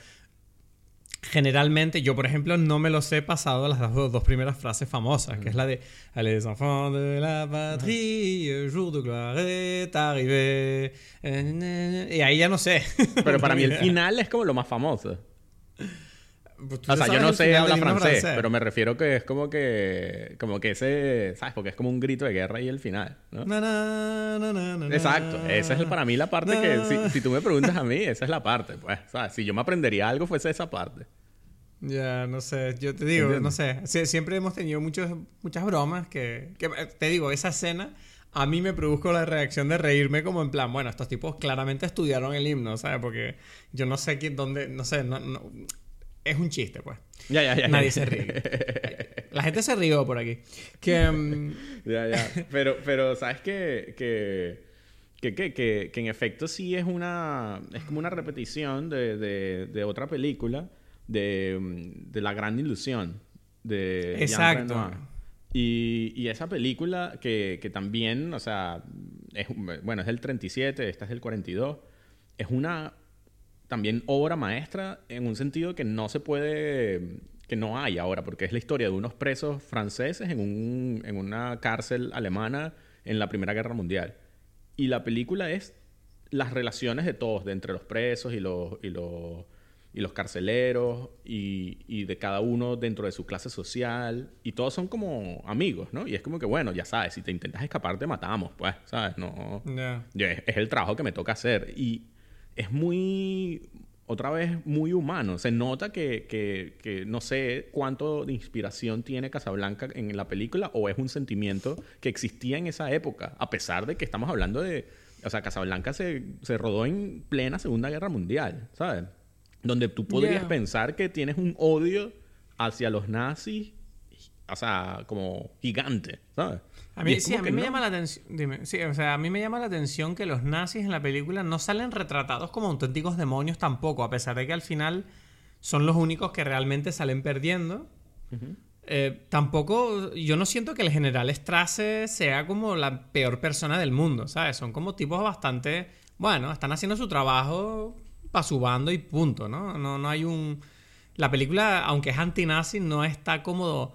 generalmente yo, por ejemplo, no me los he pasado las dos, primeras frases famosas, que es la de Les enfants de la patrie, jour de gloire est arrivé. Y ahí ya no sé. Pero para mí el final es como lo más famoso. Pues o sea, yo no sé hablar francés, pero me refiero que es como que, como que ese, ¿sabes? Porque es como un grito de guerra y el final, ¿no? Exacto, esa es para mí la parte que, si, tú me preguntas a mí, esa es la parte, pues, ¿sabes? Si yo me aprendería algo, fuese esa parte. Ya, no sé, yo te digo, no sé, siempre hemos tenido muchos, muchas bromas que, que, te digo, esa escena a mí me produjo la reacción de reírme como en plan, bueno, estos tipos claramente estudiaron el himno, ¿sabes? Porque yo no sé quién, dónde, no sé, no, es un chiste, pues. Ya, ya, ya. Nadie se ríe. La gente se rió por aquí. Que, mm, Ya, ya. Pero, pero ¿sabes qué? Que, que, que, que, en efecto sí es una... Es como una repetición de, de, de otra película de, mm, de La Gran Ilusión. De Exacto. Y, y, esa película que, que también, o sea, es, bueno, es del 37, esta es del 42, es una también obra maestra en un sentido que no se puede, que no hay ahora, porque es la historia de unos presos franceses en, un, en una cárcel alemana en la Primera Guerra Mundial. Y la película es las relaciones de todos, de entre los presos y los, y los, y los carceleros, y, y, de cada uno dentro de su clase social, y todos son como amigos, ¿no? Y es como que, bueno, ya sabes, si te intentas escapar te matamos, pues, ¿sabes? No, es, es, el trabajo que me toca hacer. Y es muy... otra vez muy humano. Se nota que, que, no sé cuánto de inspiración tiene Casablanca en la película o es un sentimiento que existía en esa época, a pesar de que estamos hablando de... O sea, Casablanca se, se rodó en plena Segunda Guerra Mundial, ¿sabes? Donde tú podrías pensar que tienes un odio hacia los nazis, o sea, como gigante, ¿sabes? A mí, sí, a mí me llama la atención. Dime, sí, o sea, a mí me llama la atención que los nazis en la película no salen retratados como auténticos demonios tampoco, a pesar de que al final son los únicos que realmente salen perdiendo. Eh, tampoco, yo no siento que el general Strasse sea como la peor persona del mundo, ¿sabes? Son como tipos bastante, bueno, están haciendo su trabajo para su bando y punto, ¿no? No, no hay un... La película, aunque es anti-nazi, no está como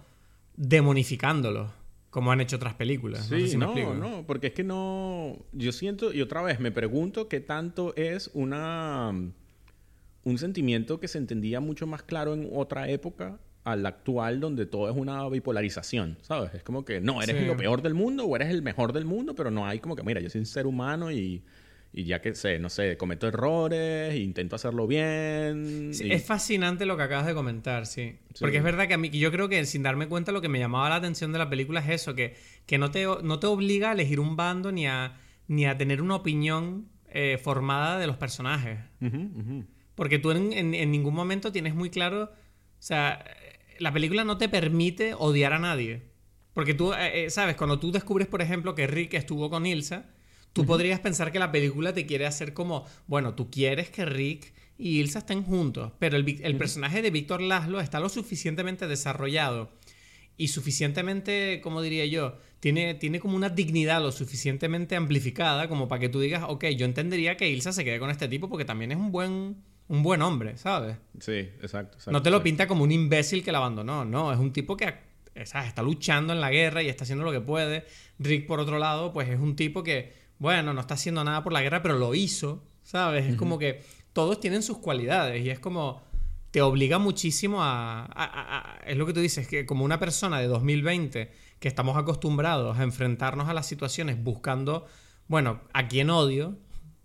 demonificándolo como han hecho otras películas. Sí, no, no, no, porque es que no. Yo siento, y otra vez me pregunto qué tanto es una. un sentimiento que se entendía mucho más claro en otra época al actual, donde todo es una bipolarización, ¿sabes? Es como que no, eres lo peor del mundo o eres el mejor del mundo, pero no hay como que, mira, yo soy un ser humano y y ya que sé, no sé, cometo errores, intento hacerlo bien. Es fascinante lo que acabas de comentar, sí. Porque es verdad que a mí, yo creo que sin darme cuenta lo que me llamaba la atención de la película es eso, que, que no, te, no te obliga a elegir un bando ni a, ni a tener una opinión eh, formada de los personajes. Porque tú en, ningún momento tienes muy claro, o sea, la película no te permite odiar a nadie. Porque tú, eh, eh, ¿sabes? Cuando tú descubres, por ejemplo, que Rick estuvo con Ilsa, Tú podrías pensar que la película te quiere hacer como, bueno, tú quieres que Rick y Ilsa estén juntos, pero el, personaje de Víctor Laszlo está lo suficientemente desarrollado y suficientemente, como diría yo, tiene, tiene como una dignidad lo suficientemente amplificada como para que tú digas, ok, yo entendería que Ilsa se quede con este tipo porque también es un buen, un buen hombre, ¿sabes? Sí, exacto. no te lo pinta como un imbécil que la abandonó, no, es un tipo que está luchando en la guerra y está haciendo lo que puede. Rick, por otro lado, pues es un tipo que bueno, no está haciendo nada por la guerra, pero lo hizo, ¿sabes? Es como que todos tienen sus cualidades y es como te obliga muchísimo a, Es lo que tú dices, que como una persona de 2020 que estamos acostumbrados a enfrentarnos a las situaciones buscando, bueno, a quién odio,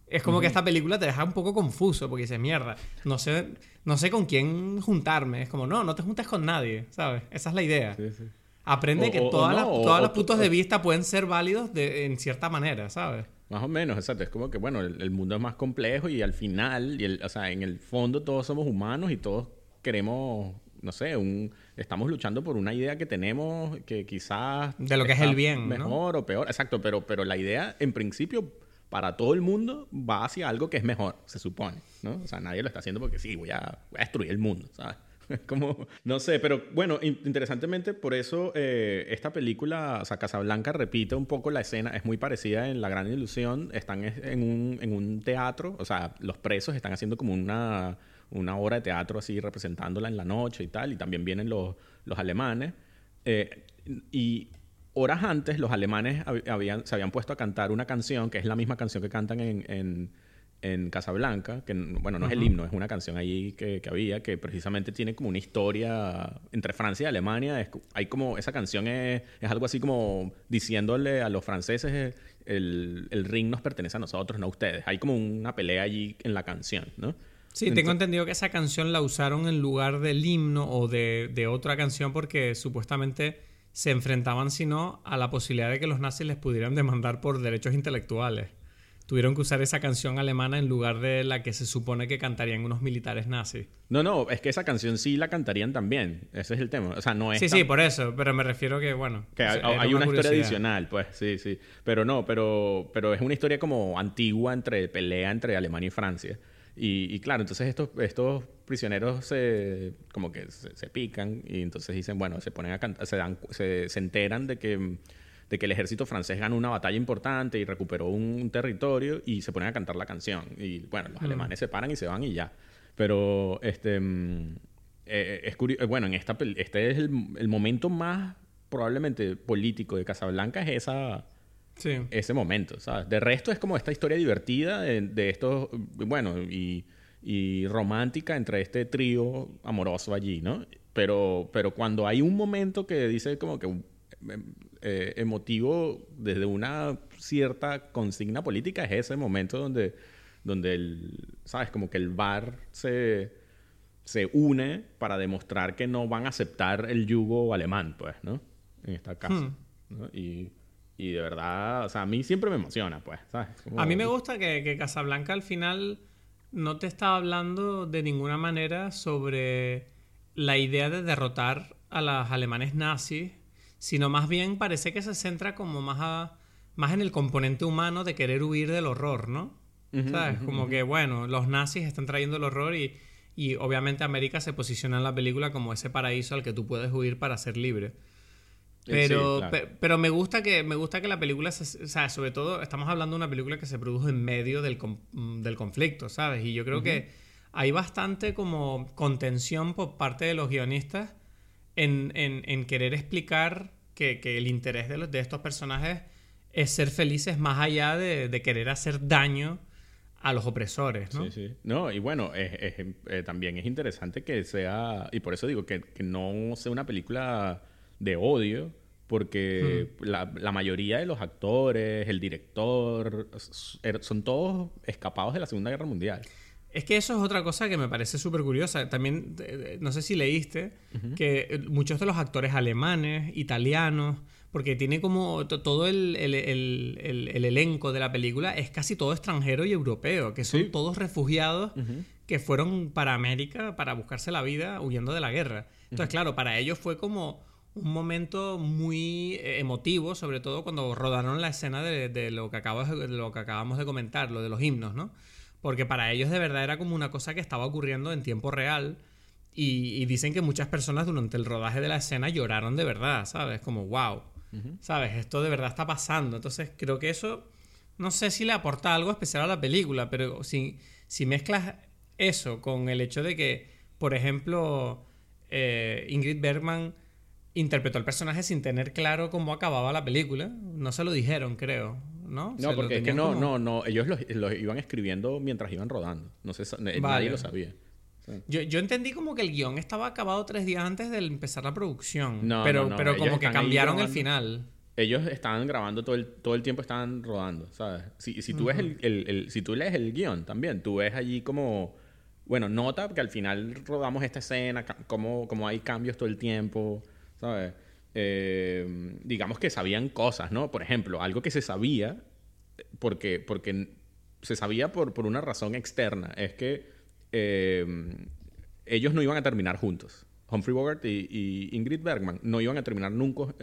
es como que esta película te deja un poco confuso porque dices, mierda, no sé, no sé con quién juntarme. Es como, no, no te juntes con nadie, ¿sabes? Esa es la idea. Sí, sí. Aprende que todas, las, todos los puntos de vista pueden ser válidos de, en cierta manera, ¿sabes? Más o menos, exacto. Es como que, bueno, el, mundo es más complejo y al final, y el, o sea, en el fondo todos somos humanos y todos queremos, no sé, un, estamos luchando por una idea que tenemos que quizás... De lo que es el bien, Mejor o peor, exacto. Pero, pero la idea, en principio, para todo el mundo va hacia algo que es mejor, se supone, ¿no? O sea, nadie lo está haciendo porque sí, voy a, voy a destruir el mundo, ¿sabes? no sé, pero bueno, interesantemente, por eso eh, esta película, o sea, Casablanca repite un poco la escena, es muy parecida en La Gran Ilusión, están en un, en un teatro, o sea, los presos están haciendo como una, una obra de teatro así, representándola en la noche y tal, y también vienen los, los alemanes. Eh, y horas antes, los alemanes habían, se habían puesto a cantar una canción, que es la misma canción que cantan en Casablanca, que bueno, no es el himno, es una canción ahí que, había, que precisamente tiene como una historia entre Francia y Alemania. hay como, esa canción es, algo así como diciéndole a los franceses, el, el ring nos pertenece a nosotros, no a ustedes. Hay como una pelea allí en la canción, ¿no? Sí, tengo entendido que esa canción la usaron en lugar del himno o de, de otra canción porque supuestamente se enfrentaban, si no, a la posibilidad de que los nazis les pudieran demandar por derechos intelectuales tuvieron que usar esa canción alemana en lugar de la que se supone que cantarían unos militares nazis. No, no, es que esa canción sí la cantarían también. Ese es el tema. O sea, no es. Sí, sí, por eso. Pero me refiero que, bueno. Que hay, una, historia adicional, pues, sí, sí. Pero no, pero, pero es una historia como antigua entre pelea entre Alemania y Francia. Y, claro, entonces estos, estos prisioneros se, como que se, pican y entonces dicen, bueno, se ponen a cantar, se, dan, se, se enteran de que de que el ejército francés ganó una batalla importante y recuperó un, territorio y se ponen a cantar la canción. Y bueno, los mm. alemanes se paran y se van y ya. Pero este mm, eh, es curioso, bueno, en esta este es el, momento más probablemente político de Casablanca es esa ese momento, ¿sabes? De resto es como esta historia divertida de, de estos bueno, y, y romántica entre este trío amoroso allí, ¿no? Pero, pero cuando hay un momento que dice como que eh, emotivo desde una cierta consigna política es ese momento donde, donde el, ¿sabes? Como que el bar se, se une para demostrar que no van a aceptar el yugo alemán, pues, ¿no? En esta casa. Hmm. Y, y, de verdad, o sea, a mí siempre me emociona, pues, ¿sabes? A mí me gusta que, que Casablanca al final no te está hablando de ninguna manera sobre la idea de derrotar a los alemanes nazis, sino más bien parece que se centra como más, más en el componente humano de querer huir del horror, ¿no? ¿Sabes? como que, bueno, los nazis están trayendo el horror y, y obviamente América se posiciona en la película como ese paraíso al que tú puedes huir para ser libre. Pero, pero me gusta que me gusta que la película, o sea, sobre todo estamos hablando de una película que se produjo en medio del, del conflicto, ¿sabes? Y yo creo que hay bastante como contención por parte de los guionistas en, en, querer explicar que, que, el interés de, los, de estos personajes es ser felices más allá de, de, querer hacer daño a los opresores, ¿no? Sí, sí. No, y bueno, eh, también es interesante que sea, y por eso digo que, que no sea una película de odio, porque hmm. la, la, mayoría de los actores, el director, er, son todos escapados de la Segunda Guerra Mundial. Es que eso es otra cosa que me parece súper curiosa. También, no sé si leíste, que muchos de los actores alemanes, italianos, porque tiene como todo el, el, el, el, elenco de la película es casi todo extranjero y europeo, que son todos refugiados que fueron para América para buscarse la vida huyendo de la guerra. Entonces, claro, para ellos fue como un momento muy eh, emotivo, sobre todo cuando rodaron la escena de, de lo, que acabamos de, lo que acabamos de comentar, lo de los himnos, ¿no? Porque para ellos de verdad era como una cosa que estaba ocurriendo en tiempo real. Y, dicen que muchas personas durante el rodaje de la escena lloraron de verdad, ¿sabes? Como, wow, ¿sabes? Esto de verdad está pasando. Entonces creo que eso, no sé si le aporta algo especial a la película, pero si, si mezclas eso con el hecho de que, por ejemplo, eh, Ingrid Bergman interpretó el personaje sin tener claro cómo acababa la película. No se lo dijeron, creo. ¿No? No, porque es que no, no, no. Ellos los, iban escribiendo mientras iban rodando. No sé, nadie lo sabía. Yo, yo, entendí como que el guion estaba acabado tres días antes de empezar la producción. No, pero, pero como que cambiaron el final. Ellos estaban grabando todo el, todo el tiempo, estaban rodando, ¿sabes? Si, si tú ves el, el, si tú lees el guion también, tú ves allí como, bueno, nota que al final rodamos esta escena, como, como hay cambios todo el tiempo. ¿sabes? Eh, digamos que sabían cosas, ¿no? Por ejemplo, algo que se sabía, porque, porque se sabía por, por una razón externa, es que eh, ellos no iban a terminar juntos. Humphrey Bogart y, Ingrid Bergman no iban a terminar nunca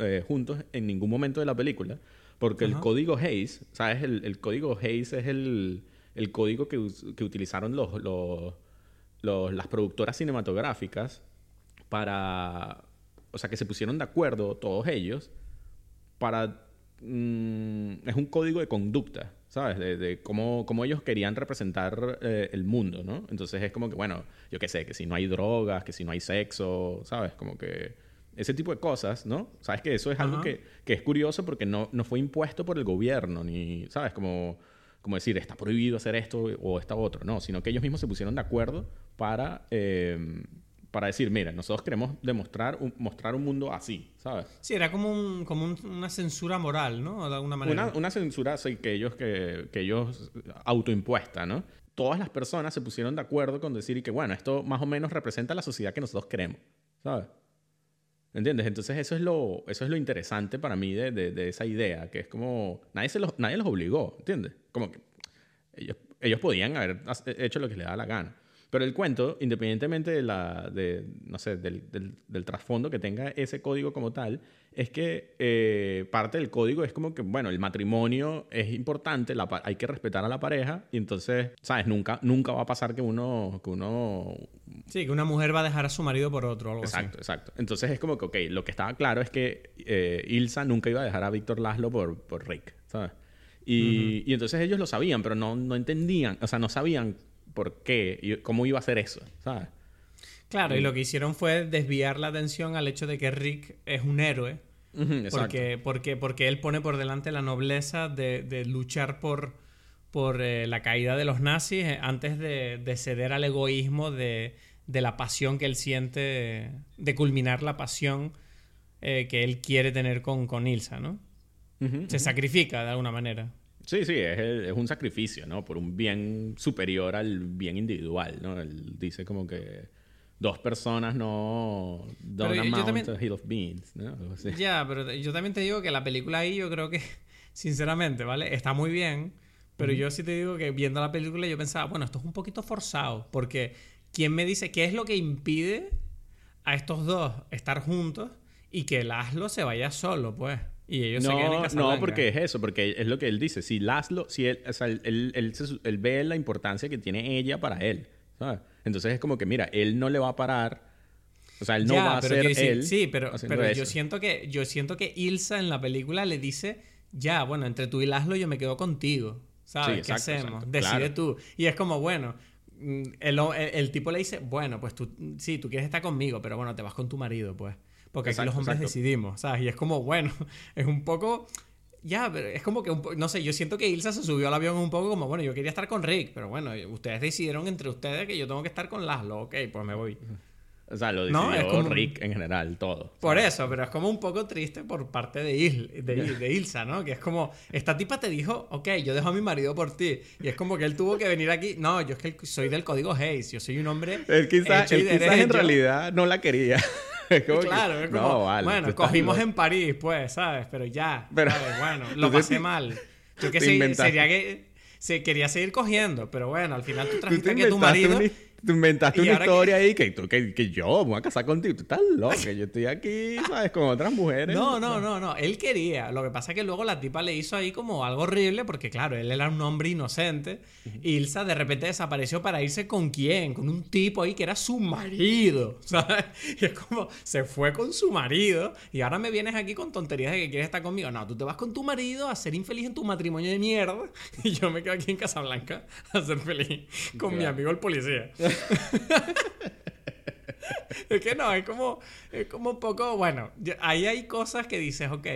eh, juntos en ningún momento de la película, porque el código Hayes, ¿sabes? El, el código Hayes es el, el código que, que utilizaron los, los, las productoras cinematográficas para o sea, que se pusieron de acuerdo todos ellos para... Mm, es un código de conducta, ¿sabes? De, cómo, cómo, ellos querían representar eh, el mundo, ¿no? Entonces es como que, bueno, yo qué sé, que si no hay drogas, que si no hay sexo, ¿sabes? Como que ese tipo de cosas, ¿no? Sabes que eso es algo que, que, es curioso porque no, no fue impuesto por el gobierno, ni, ¿sabes? Como, como decir, está prohibido hacer esto o esta otro, no, sino que ellos mismos se pusieron de acuerdo para... Eh, para decir, mira, nosotros queremos demostrar un, mostrar un mundo así, ¿sabes? Sí, era como, un, como una censura moral, ¿no? De alguna manera. Una, censura sí, que ellos, que, que ellos autoimpuesta, ¿no? Todas las personas se pusieron de acuerdo con decir que, bueno, esto más o menos representa la sociedad que nosotros queremos, ¿sabes? ¿Entiendes? Entonces eso es lo, eso es lo interesante para mí de, de, esa idea, que es como, nadie, se los, nadie los obligó, ¿entiendes? Como que ellos, ellos podían haber hecho lo que les da la gana. Pero el cuento, independientemente de la, de, no sé, del, del, trasfondo que tenga ese código como tal, es que eh, parte del código es como que, bueno, el matrimonio es importante, la, hay que respetar a la pareja y entonces, ¿sabes? Nunca, nunca va a pasar que uno, que uno... Sí, que una mujer va a dejar a su marido por otro, algo exacto, Exacto, Entonces es como que, ok, lo que estaba claro es que eh, Ilsa nunca iba a dejar a Víctor Laszlo por, por Rick, ¿sabes? Y, y, entonces ellos lo sabían, pero no, no entendían, o sea, no sabían por qué y cómo iba a ser eso, ¿sabes? Claro, y lo que hicieron fue desviar la atención al hecho de que Rick es un héroe. porque, porque, porque él pone por delante la nobleza de, luchar por, por eh, la caída de los nazis eh, antes de, ceder al egoísmo de, la pasión que él siente, de culminar la pasión eh, que él quiere tener con, con Ilsa, ¿no? Se sacrifica de alguna manera. Sí, sí, es, es, un sacrificio, ¿no? Por un bien superior al bien individual, ¿no? Él dice como que dos personas no don't amount a hill of beans, ¿no? Ya, pero yo también te digo que la película ahí yo creo que, sinceramente, ¿vale? Está muy bien, pero yo sí te digo que viendo la película yo pensaba, bueno, esto es un poquito forzado, porque ¿quién me dice qué es lo que impide a estos dos estar juntos y que Laszlo se vaya solo, pues? Y ellos no, se quedan en No, porque es eso, porque es lo que él dice. Si Laszlo, si él, o sea, él, él, él, ve la importancia que tiene ella para él, ¿sabes? Entonces es como que, mira, él no le va a parar. O sea, él no va a ser él. Sí, pero, pero yo siento que yo siento que Ilsa en la película le dice, ya, bueno, entre tú y Laszlo yo me quedo contigo. ¿Sabes? ¿Qué hacemos? Decide tú. Y es como, bueno, mm, el, el, tipo le dice, bueno, pues tú, sí, tú quieres estar conmigo, pero bueno, te vas con tu marido, pues. Porque aquí los hombres decidimos, ¿sabes? Y es como, bueno, es un poco... Ya, pero es como que, un no sé, yo siento que Ilsa se subió al avión un poco como, bueno, yo quería estar con Rick, pero bueno, ustedes decidieron entre ustedes que yo tengo que estar con Laszlo, ok, pues me voy. O sea, lo decidió Rick en general, todo. Por eso, pero es como un poco triste por parte de, de, Ilsa, ¿no? Que es como, esta tipa te dijo, ok, yo dejo a mi marido por ti. Y es como que él tuvo que venir aquí. No, yo es que soy del código Hayes, yo soy un hombre. Él quizás en realidad no la quería. claro, es como, bueno, cogimos en París, pues, ¿sabes? Pero ya, pero, Bueno, lo pasé mal. Yo que sería que se quería seguir cogiendo, pero bueno, al final tú trajiste que tu marido... Tú inventaste una historia ahí que, que, que, yo me voy a casar contigo. Tú estás loco. Yo estoy aquí, ¿sabes? Con otras mujeres. No, no, no, no. Él quería. Lo que pasa es que luego la tipa le hizo ahí como algo horrible porque, claro, él era un hombre inocente. Ilsa de repente desapareció para irse con quién? Con un tipo ahí que era su marido, ¿sabes? Y es como, se fue con su marido y ahora me vienes aquí con tonterías de que quieres estar conmigo. No, tú te vas con tu marido a ser infeliz en tu matrimonio de mierda y yo me quedo aquí en Casablanca a ser feliz con mi amigo el policía. es que no, es como, es como un poco, bueno, ahí hay cosas que dices, ok,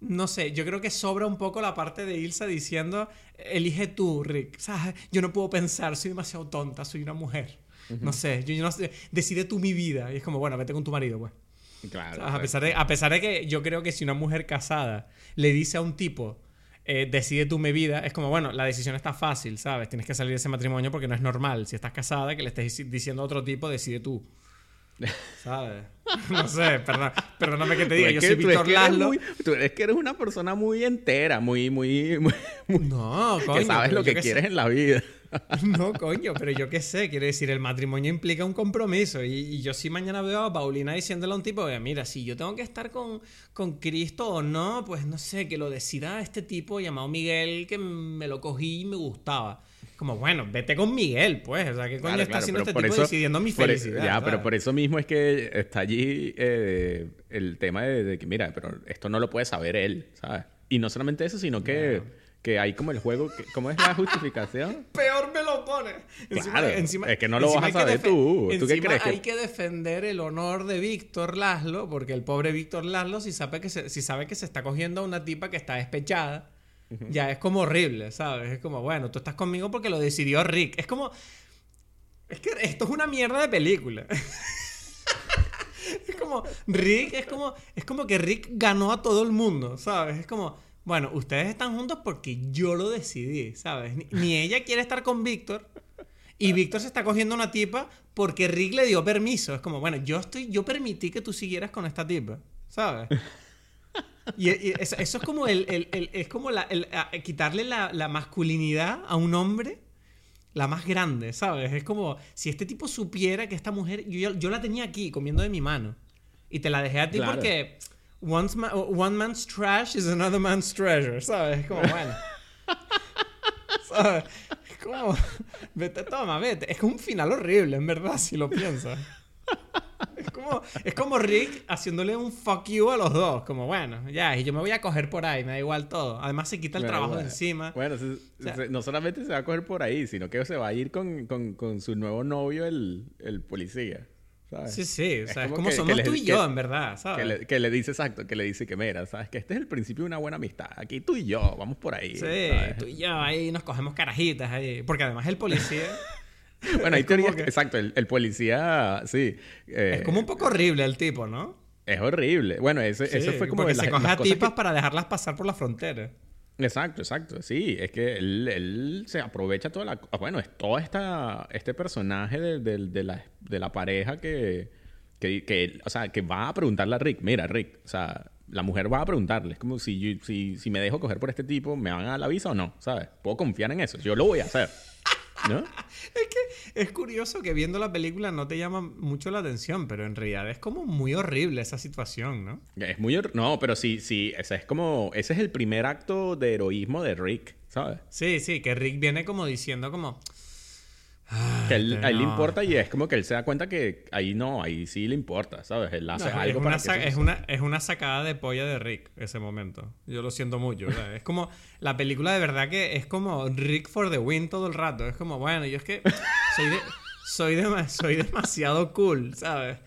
no sé, yo creo que sobra un poco la parte de Ilsa diciendo, elige tú, Rick, ¿sabes? Yo no puedo pensar, soy demasiado tonta, soy una mujer. No sé, yo, no sé, decide tú mi vida. Y es como, bueno, vete con tu marido, pues. Claro. A pesar, de, a pesar de que yo creo que si una mujer casada le dice a un tipo, eh, decide tu mi vida, es como, bueno, la decisión está fácil, ¿sabes? Tienes que salir de ese matrimonio porque no es normal. Si estás casada, que le estés diciendo a otro tipo, decide tú. ¿Sabes? No sé, perdón, perdóname que te diga. Yo soy Víctor Laszlo. tú eres que eres una persona muy entera, muy, muy. muy, no, coño. Que sabes lo que, quieres en la vida. No, coño, pero yo qué sé, quiere decir, el matrimonio implica un compromiso. Y, yo si mañana veo a Paulina diciéndole a un tipo, mira, si yo tengo que estar con, con Cristo o no, pues no sé, que lo decida este tipo llamado Miguel, que me lo cogí y me gustaba. Como, bueno, vete con Miguel, pues. O sea, ¿qué coño está haciendo este tipo decidiendo mi felicidad? ya, pero por eso mismo es que está allí eh, el tema de, que, mira, pero esto no lo puede saber él, ¿sabes? Y no solamente eso, sino que que hay como el juego, ¿cómo es la justificación? Peor me lo pone. Claro, encima, es que no lo vas a saber tú. ¿Tú qué crees? Hay que defender el honor de Víctor Laszlo, porque el pobre Víctor Laszlo, si sabe que se, si sabe que se está cogiendo a una tipa que está despechada, ya es como horrible, ¿sabes? Es como, bueno, tú estás conmigo porque lo decidió Rick. Es como. Es que esto es una mierda de película. es como. Rick es como. Es como que Rick ganó a todo el mundo, ¿sabes? Es como bueno, ustedes están juntos porque yo lo decidí, ¿sabes? Ni, ella quiere estar con Víctor y Víctor se está cogiendo una tipa porque Rick le dio permiso. Es como, bueno, yo estoy, yo permití que tú siguieras con esta tipa, ¿sabes? Y, eso, es como el, es como la, quitarle la, masculinidad a un hombre la más grande, ¿sabes? Es como si este tipo supiera que esta mujer, yo, yo la tenía aquí comiendo de mi mano y te la dejé a ti porque one man's trash is another man's treasure, ¿sabes? Es como, bueno. ¿Sabes? Es como, vete, toma, vete. Es como un final horrible, en verdad, si lo piensas. Es como, es como Rick haciéndole un fuck you a los dos. Como, bueno, ya, y yo me voy a coger por ahí, me da igual todo. Además, se quita el trabajo de encima. Bueno, no solamente se va a coger por ahí, sino que se va a ir con, con, con su nuevo novio, el, el policía. Sí, sí, o sea, es como, somos tú y yo, en verdad, ¿sabes? Que le, dice exacto, que le dice que mira, ¿sabes? Que este es el principio de una buena amistad. Aquí tú y yo, vamos por ahí. Sí, tú y yo, ahí nos cogemos carajitas ahí. Porque además el policía. bueno, ahí teoría, exacto, el, policía, sí. Eh, es como un poco horrible el tipo, ¿no? Es horrible. Bueno, ese, eso fue como. Porque se coge a tipas para dejarlas pasar por la frontera. Exacto, exacto. Sí, es que él, se aprovecha toda la... Bueno, es todo esta, este personaje de, la, pareja que, que, o sea, que va a preguntarle a Rick, mira, Rick, o sea, la mujer va a preguntarle, es como si, si, si me dejo coger por este tipo, ¿me van a dar la visa o no? ¿Sabes? Puedo confiar en eso, yo lo voy a hacer. ¿No? es que es curioso que viendo la película no te llama mucho la atención, pero en realidad es como muy horrible esa situación, ¿no? Es muy no, pero sí, sí, ese es como ese es el primer acto de heroísmo de Rick, ¿sabes? Sí, sí, que Rick viene como diciendo como que a él, le importa y es como que él se da cuenta que ahí no, ahí sí le importa, ¿sabes? Él hace algo es una, es, una, es una sacada de polla de Rick ese momento. Yo lo siento mucho. es como la película de verdad que es como Rick for the win todo el rato. Es como, bueno, yo es que soy, soy, soy demasiado cool, ¿sabes?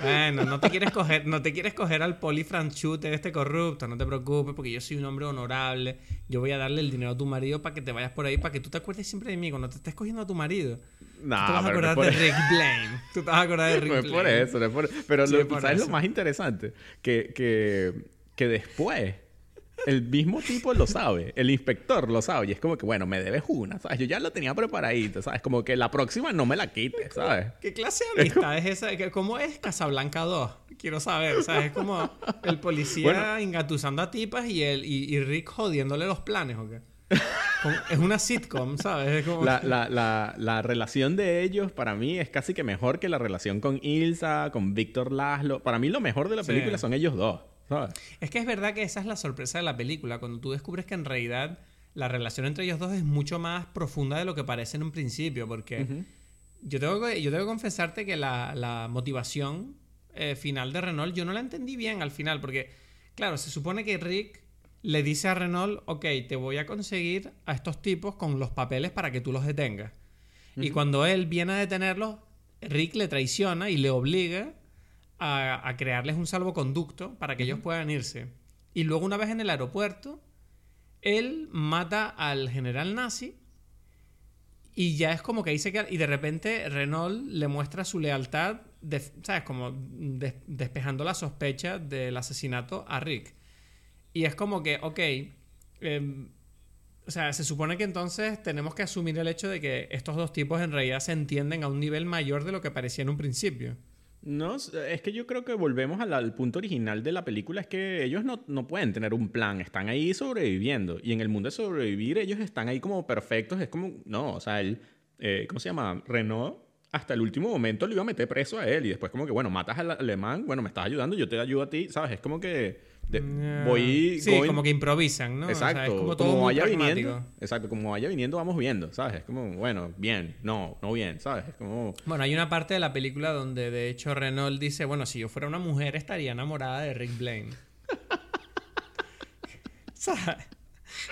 Bueno, no te quieres coger, no te quieres coger al polifranchute este corrupto, no te preocupes, porque yo soy un hombre honorable. Yo voy a darle el dinero a tu marido para que te vayas por ahí, para que tú te acuerdes siempre de mí cuando te estés cogiendo a tu marido. No, tú te vas a acordar de Rick Blaine. Tú te vas a acordar de Rick no es por eso, no es por Pero lo, ¿sabes lo más interesante? Que, que, que después el mismo tipo lo sabe, el inspector lo sabe, y es como que, bueno, me debes una, ¿sabes? Yo ya lo tenía preparadito, ¿sabes? Como que la próxima no me la quites, ¿sabes? ¿Qué clase de amistad es, esa? ¿Cómo es Casablanca 2? Quiero saber, ¿sabes? Es como el policía engatusando a tipas y, el, y, Rick jodiéndole los planes, ¿o qué? es una sitcom, ¿sabes? La, la, la, la, relación de ellos para mí es casi que mejor que la relación con Ilsa, con Víctor Laszlo. Para mí lo mejor de la película son ellos dos. Es que es verdad que esa es la sorpresa de la película, cuando tú descubres que en realidad la relación entre ellos dos es mucho más profunda de lo que parece en un principio, porque yo, tengo que, yo tengo que confesarte que la, motivación eh, final de Renault yo no la entendí bien al final, porque claro, se supone que Rick le dice a Renault, ok, te voy a conseguir a estos tipos con los papeles para que tú los detengas. Y cuando él viene a detenerlos, Rick le traiciona y le obliga a, crearles un salvoconducto para que ellos puedan irse. Y luego una vez en el aeropuerto, él mata al general nazi y ya es como que se queda. Y de repente Renault le muestra su lealtad, ¿sabes? Como despejando la sospecha del asesinato a Rick. Y es como que, ok. Em, o sea, se supone que entonces tenemos que asumir el hecho de que estos dos tipos en realidad se entienden a un nivel mayor de lo que parecía en un principio. No, es que yo creo que volvemos al, punto original de la película, es que ellos no, no, pueden tener un plan, están ahí sobreviviendo. Y en el mundo de sobrevivir ellos están ahí como perfectos, es como, no, o sea, él, eh, ¿cómo se llama? Renault hasta el último momento le iba a meter preso a él y después como que, bueno, matas al alemán, bueno, me estás ayudando, yo te ayudo a ti, ¿sabes? Es como que voy... Sí, como que improvisan, ¿no? Exacto. es como todo vaya viniendo. Exacto, como vaya viniendo vamos viendo, ¿sabes? Es como, bueno, bien, no, no bien, ¿sabes? Es como... Bueno, hay una parte de la película donde de hecho Renault dice, bueno, si yo fuera una mujer estaría enamorada de Rick Blaine. ¿Sabes?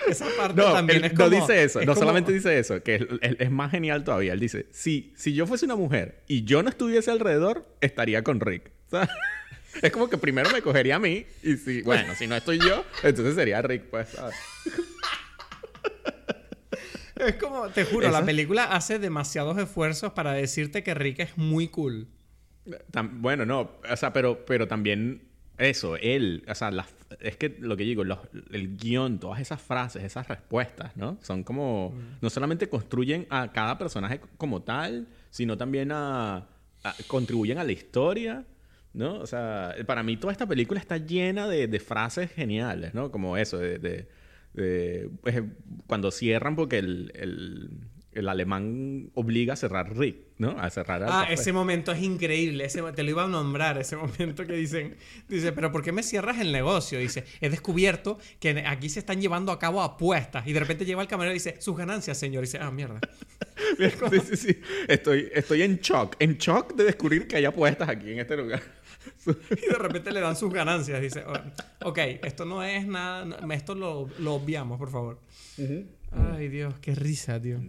Esa parte no, también es como, no dice eso, no solamente dice eso, que es, más genial todavía. Él dice, si, si yo fuese una mujer y yo no estuviese alrededor, estaría con Rick. ¿Sabes? Es como que primero me cogería a mí y si, bueno, si no estoy yo, entonces sería Rick, pues, ¿sabes? Es como, te juro, la película hace demasiados esfuerzos para decirte que Rick es muy cool. bueno, no, o sea, pero, pero también eso, él, o sea, es que lo que digo, el guion, todas esas frases, esas respuestas, ¿no? Son como, mm. no solamente construyen a cada personaje como tal, sino también a contribuyen a la historia ¿no? O sea, para mí toda esta película está llena de, frases geniales, ¿no? Como eso, de... Pues, cuando cierran porque el, alemán obliga a cerrar Rick, ¿no? A cerrar Ah, ese momento es increíble. Ese, te lo iba a nombrar, ese momento que dicen... Dice, pero ¿por qué me cierras el negocio? Dice, he descubierto que aquí se están llevando a cabo apuestas. Y de repente lleva el camarero y dice, sus ganancias, señor. Y dice, ah, mierda. sí, sí, sí. Estoy, estoy en shock. En shock de descubrir que hay apuestas aquí en este lugar. y de repente le dan sus ganancias. Dice, oh, ok, esto no es nada, esto lo, lo, obviamos, por favor. Ay, Dios, qué risa, tío.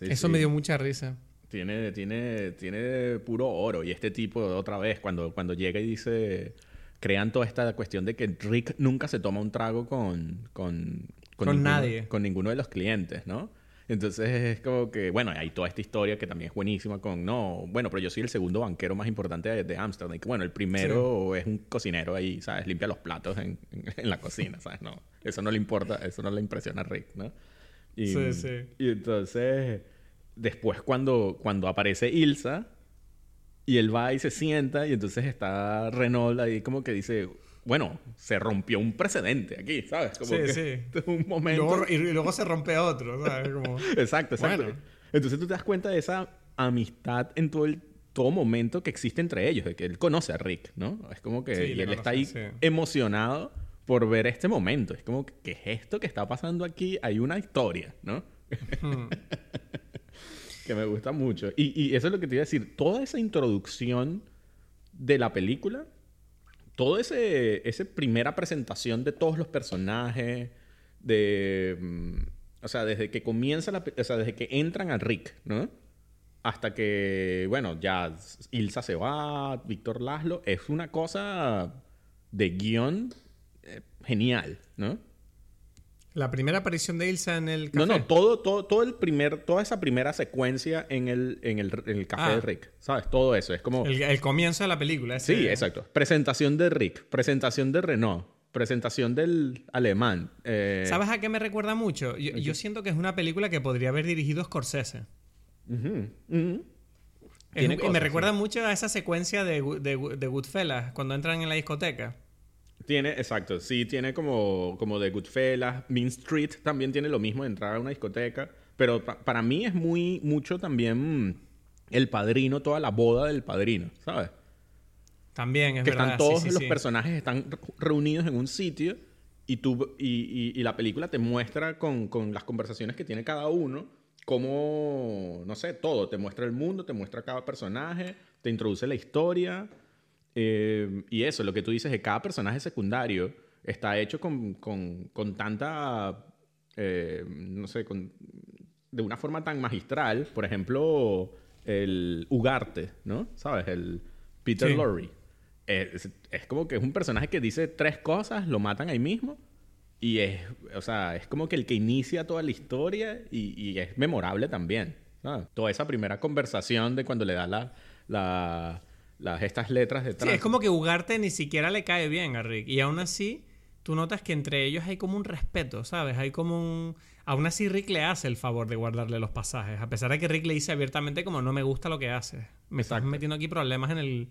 Eso me dio mucha risa. Tiene, tiene, tiene puro oro. Y este tipo, otra vez, cuando, cuando llega y dice, crean toda esta cuestión de que Rick nunca se toma un trago con, con, con, nadie. Con ninguno de los clientes, ¿no? Entonces es como que, bueno, hay toda esta historia que también es buenísima con, no, bueno, pero yo soy el segundo banquero más importante de, que, bueno, el primero es un cocinero ahí, ¿sabes? Limpia los platos en, en, la cocina, ¿sabes? No, eso no le importa, eso no le impresiona a Rick, ¿no? Y, sí, sí. Y entonces, después cuando, cuando aparece Ilsa, y él va y se sienta, y entonces está Renault ahí como que dice, bueno, se rompió un precedente aquí, ¿sabes? Como sí, que sí. Un momento. Y luego, se rompe otro, ¿sabes? exacto, exacto. Entonces tú te das cuenta de esa amistad en todo el todo momento que existe entre ellos, de que él conoce a Rick, ¿no? Es como que y él está ahí emocionado por ver este momento. Es como que, ¿qué es esto que está pasando aquí? Hay una historia, ¿no? Hmm. que me gusta mucho. Y, y eso es lo que te iba a decir. Toda esa introducción de la película todo ese, esa primera presentación de todos los personajes, de, mm, o sea, desde que comienza la, o sea, desde que entran a Rick, ¿no? Hasta que, bueno, ya Ilsa se va, Víctor Laszlo, es una cosa de guion eh, genial, ¿no? La primera aparición de Ilsa en el café. No, no, todo, todo, todo el primer, toda esa primera secuencia en el, en el, café de ah. Rick. ¿Sabes? Todo eso. Es como. El, comienzo de la película. Sí, exacto. Presentación de Rick, presentación de Renault, presentación del alemán. Eh, ¿Sabes a qué me recuerda mucho? Yo, siento que es una película que podría haber dirigido Scorsese. me recuerda mucho a esa secuencia de, de, de Goodfellas cuando entran en la discoteca. Tiene, exacto, sí, tiene como, como de Goodfellas. Mean Street también tiene lo mismo de entrar a una discoteca. Pero para mí es muy, mucho también el padrino, toda la boda del padrino, ¿sabes? También, es que verdad. Están todos los personajes están reunidos en un sitio y, tú, y, y, la película te muestra con, con, las conversaciones que tiene cada uno, como, no sé, todo. Te muestra el mundo, te muestra cada personaje, te introduce la historia. Eh, y eso, lo que tú dices de cada personaje secundario está hecho con, con, con tanta, eh, no sé, con, de una forma tan magistral. Por ejemplo, el Ugarte, ¿no? ¿Sabes? El Peter Lorre. Es, es, como que es un personaje que dice tres cosas, lo matan ahí mismo. Y es, o sea, es como que el que inicia toda la historia y, y es memorable también. Toda esa primera conversación de cuando le da la, la las, estas letras detrás. Sí, es como que Ugarte ni siquiera le cae bien a Rick. Y aún así, tú notas que entre ellos hay como un respeto, ¿sabes? Hay como un... Aún así Rick le hace el favor de guardarle los pasajes. A pesar de que Rick le dice abiertamente como no me gusta lo que hace. Me estás metiendo aquí problemas en el...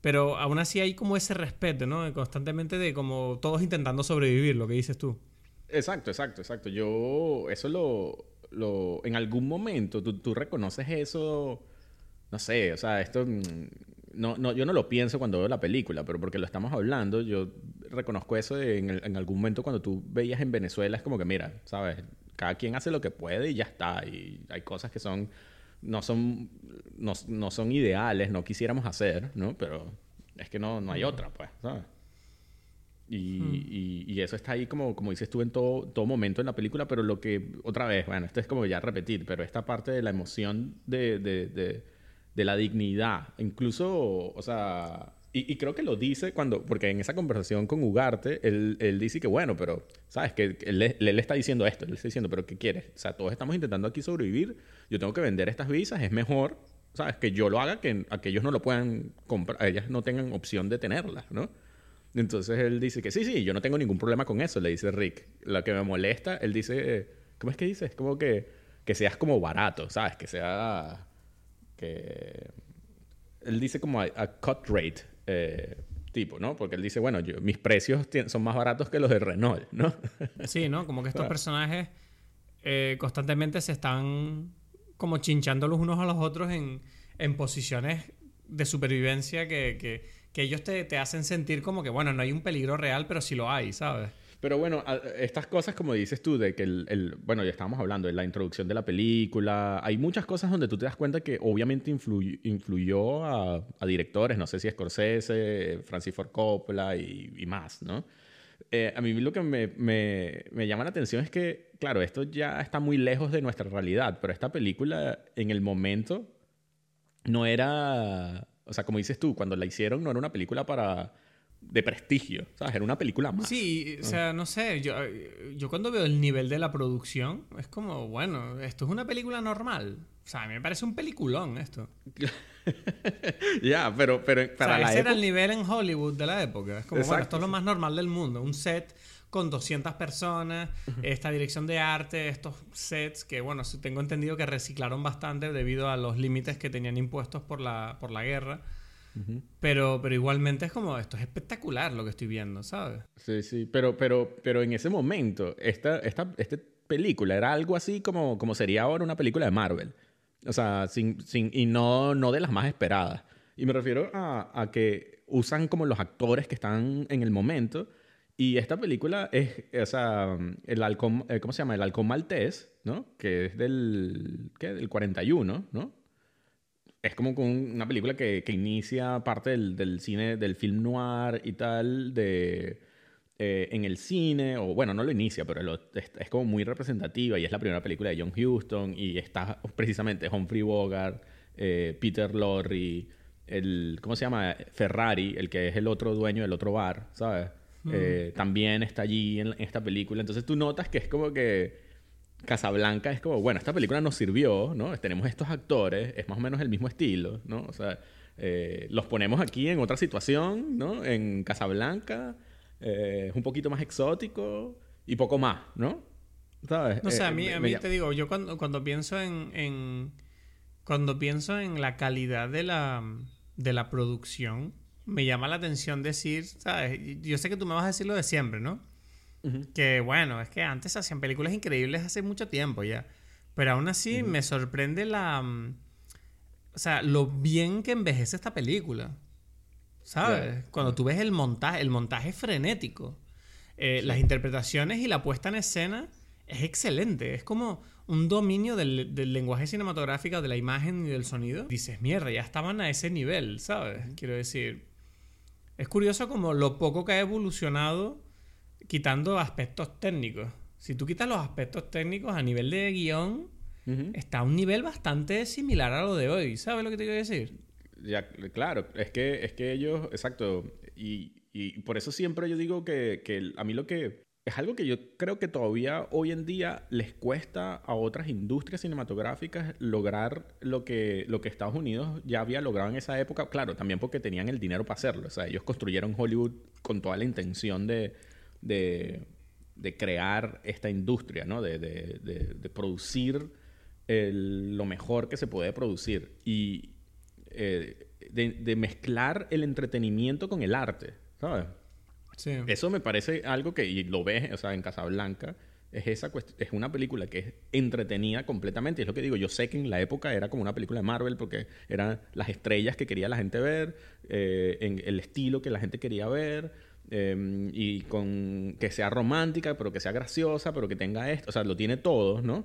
Pero aún así hay como ese respeto, ¿no? Constantemente de como todos intentando sobrevivir, lo que dices tú. Exacto, exacto, exacto. Yo eso lo... lo en algún momento tú, tú reconoces eso... No sé, o sea, esto mm, no, no, yo no lo pienso cuando veo la película, pero porque lo estamos hablando, yo reconozco eso en, en, algún momento cuando tú veías en Venezuela, es como que, mira, ¿sabes? Cada quien hace lo que puede y ya está. Y hay cosas que son, no son, no, no son ideales, no quisiéramos hacer, ¿no? Pero es que no, no hay otra, pues, ¿sabes? Y, hmm. y, y, eso está ahí como, como dices tú en todo, todo momento en la película, pero lo que, otra vez, bueno, esto es como ya repetir, pero esta parte de la emoción de, de, de de la dignidad. Incluso, o sea, y, creo que lo dice cuando, porque en esa conversación con Ugarte, él, él dice que bueno, pero, ¿sabes? Que él, le está diciendo esto, él está diciendo, pero ¿qué quieres? O sea, todos estamos intentando aquí sobrevivir, yo tengo que vender estas visas, es mejor, ¿sabes? Que yo lo haga, que, a que ellos no lo puedan comprar, ellas no tengan opción de tenerlas, ¿no? Entonces él dice que sí, sí, yo no tengo ningún problema con eso, le dice Rick. Lo que me molesta, él dice, ¿cómo es que dice? Es como que, que seas como barato, ¿sabes? Que sea que él dice como a, cut rate eh, tipo, ¿no? Porque él dice, bueno, yo, mis precios son más baratos que los de Renault, ¿no? sí, ¿no? Como que estos personajes eh, constantemente se están como chinchando los unos a los otros en, en posiciones de supervivencia que, que, que ellos te, te, hacen sentir como que, bueno, no hay un peligro real, pero sí lo hay, ¿sabes? Pero bueno, estas cosas, como dices tú, de que el, bueno, ya estábamos hablando de la introducción de la película, hay muchas cosas donde tú te das cuenta que obviamente influyó, influyó a, directores, no sé si Scorsese, Francis Ford Coppola y, y más, ¿no? Eh, a mí lo que me, me, llama la atención es que, claro, esto ya está muy lejos de nuestra realidad, pero esta película en el momento no era, o sea, como dices tú, cuando la hicieron no era una película para de prestigio, ¿sabes? Era una película más. Sí, o sea, no sé, yo, yo cuando veo el nivel de la producción, es como, bueno, esto es una película normal. O sea, a mí me parece un peliculón esto. ya, pero, pero para o sea, ese era el nivel en Hollywood de la época. Es como, bueno, esto es lo más normal del mundo. Un set con 200 personas, esta dirección de arte, estos sets que, bueno, tengo entendido que reciclaron bastante debido a los límites que tenían impuestos por la, por la guerra. Pero, pero igualmente es como, esto es espectacular lo que estoy viendo, ¿sabes? Sí, sí, pero, pero, pero en ese momento, esta, esta, esta película era algo así como, como sería ahora una película de Marvel. O sea, sin, sin, y no, no de las más esperadas. Y me refiero a, a que usan como los actores que están en el momento y esta película es, o sea, el halcón, eh, ¿cómo se llama? El halcón maltés, ¿no? Que es del, ¿qué? Del 41, ¿no? Es como una película que, que inicia parte del, del, cine, del film noir y tal, de, eh, en el cine, o bueno, no lo inicia, pero es, es, como muy representativa y es la primera película de John Huston y está precisamente Humphrey Bogart, eh, Peter Lorre, el, ¿cómo se llama? Ferrari, el que es el otro dueño del otro bar, ¿sabes? Eh, también está allí en, esta película. Entonces tú notas que es como que Casablanca es como, bueno, esta película nos sirvió, ¿no? Tenemos estos actores, es más o menos el mismo estilo, ¿no? O sea, eh, los ponemos aquí en otra situación, ¿no? En Casablanca, eh, es un poquito más exótico y poco más, ¿no? ¿Sabes? No sé, a mí, a mí te digo, yo cuando, cuando pienso en, en, Cuando pienso en la calidad de la, de la producción, me llama la atención decir, ¿sabes? Yo sé que tú me vas a decir lo de siempre, ¿no? Que bueno, es que antes hacían películas increíbles hace mucho tiempo ya. Pero aún así me sorprende la... Mm, o sea, lo bien que envejece esta película. ¿Sabes? Cuando tú ves el montaje, el montaje frenético. Eh, las interpretaciones y la puesta en escena es excelente. Es como un dominio del, del, lenguaje cinematográfico, de la imagen y del sonido. Dices, mierda, ya estaban a ese nivel, ¿sabes? Quiero decir, es curioso como lo poco que ha evolucionado quitando aspectos técnicos. Si tú quitas los aspectos técnicos a nivel de guion, está a un nivel bastante similar a lo de hoy. ¿Sabes lo que te quiero decir? Ya, claro, es que, es que ellos, exacto, y, y por eso siempre yo digo que, que a mí lo que es algo que yo creo que todavía hoy en día les cuesta a otras industrias cinematográficas lograr lo que, lo que Estados Unidos ya había logrado en esa época. Claro, también porque tenían el dinero para hacerlo. O sea, ellos construyeron Hollywood con toda la intención de, de, crear esta industria, ¿no? De, de producir lo mejor que se puede producir. Y eh, de mezclar el entretenimiento con el arte, ¿sabes? Eso me parece algo que, y lo ves, o sea, en Casablanca, es esa es una película que es entretenida completamente. Es lo que digo, yo sé que en la época era como una película de Marvel porque eran las estrellas que quería la gente ver, eh, en el estilo que la gente quería ver, em, y con que sea romántica, pero que sea graciosa, pero que tenga esto, o sea, lo tiene todo, ¿no?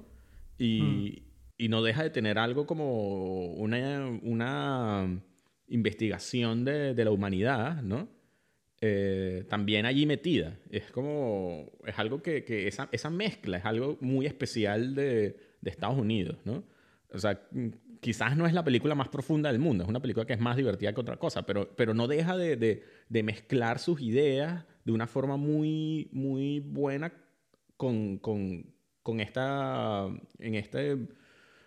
Y, mm. y no deja de tener algo como una, una investigación de, de la humanidad, ¿no? Eh, también allí metida. Es como, es algo que, que esa, esa, mezcla es algo muy especial de, de, Estados Unidos, ¿no? O sea, quizás no es la película más profunda del mundo, es una película que es más divertida que otra cosa, pero, pero no deja de, de, de mezclar sus ideas de una forma muy, muy buena con, con, con esta, en este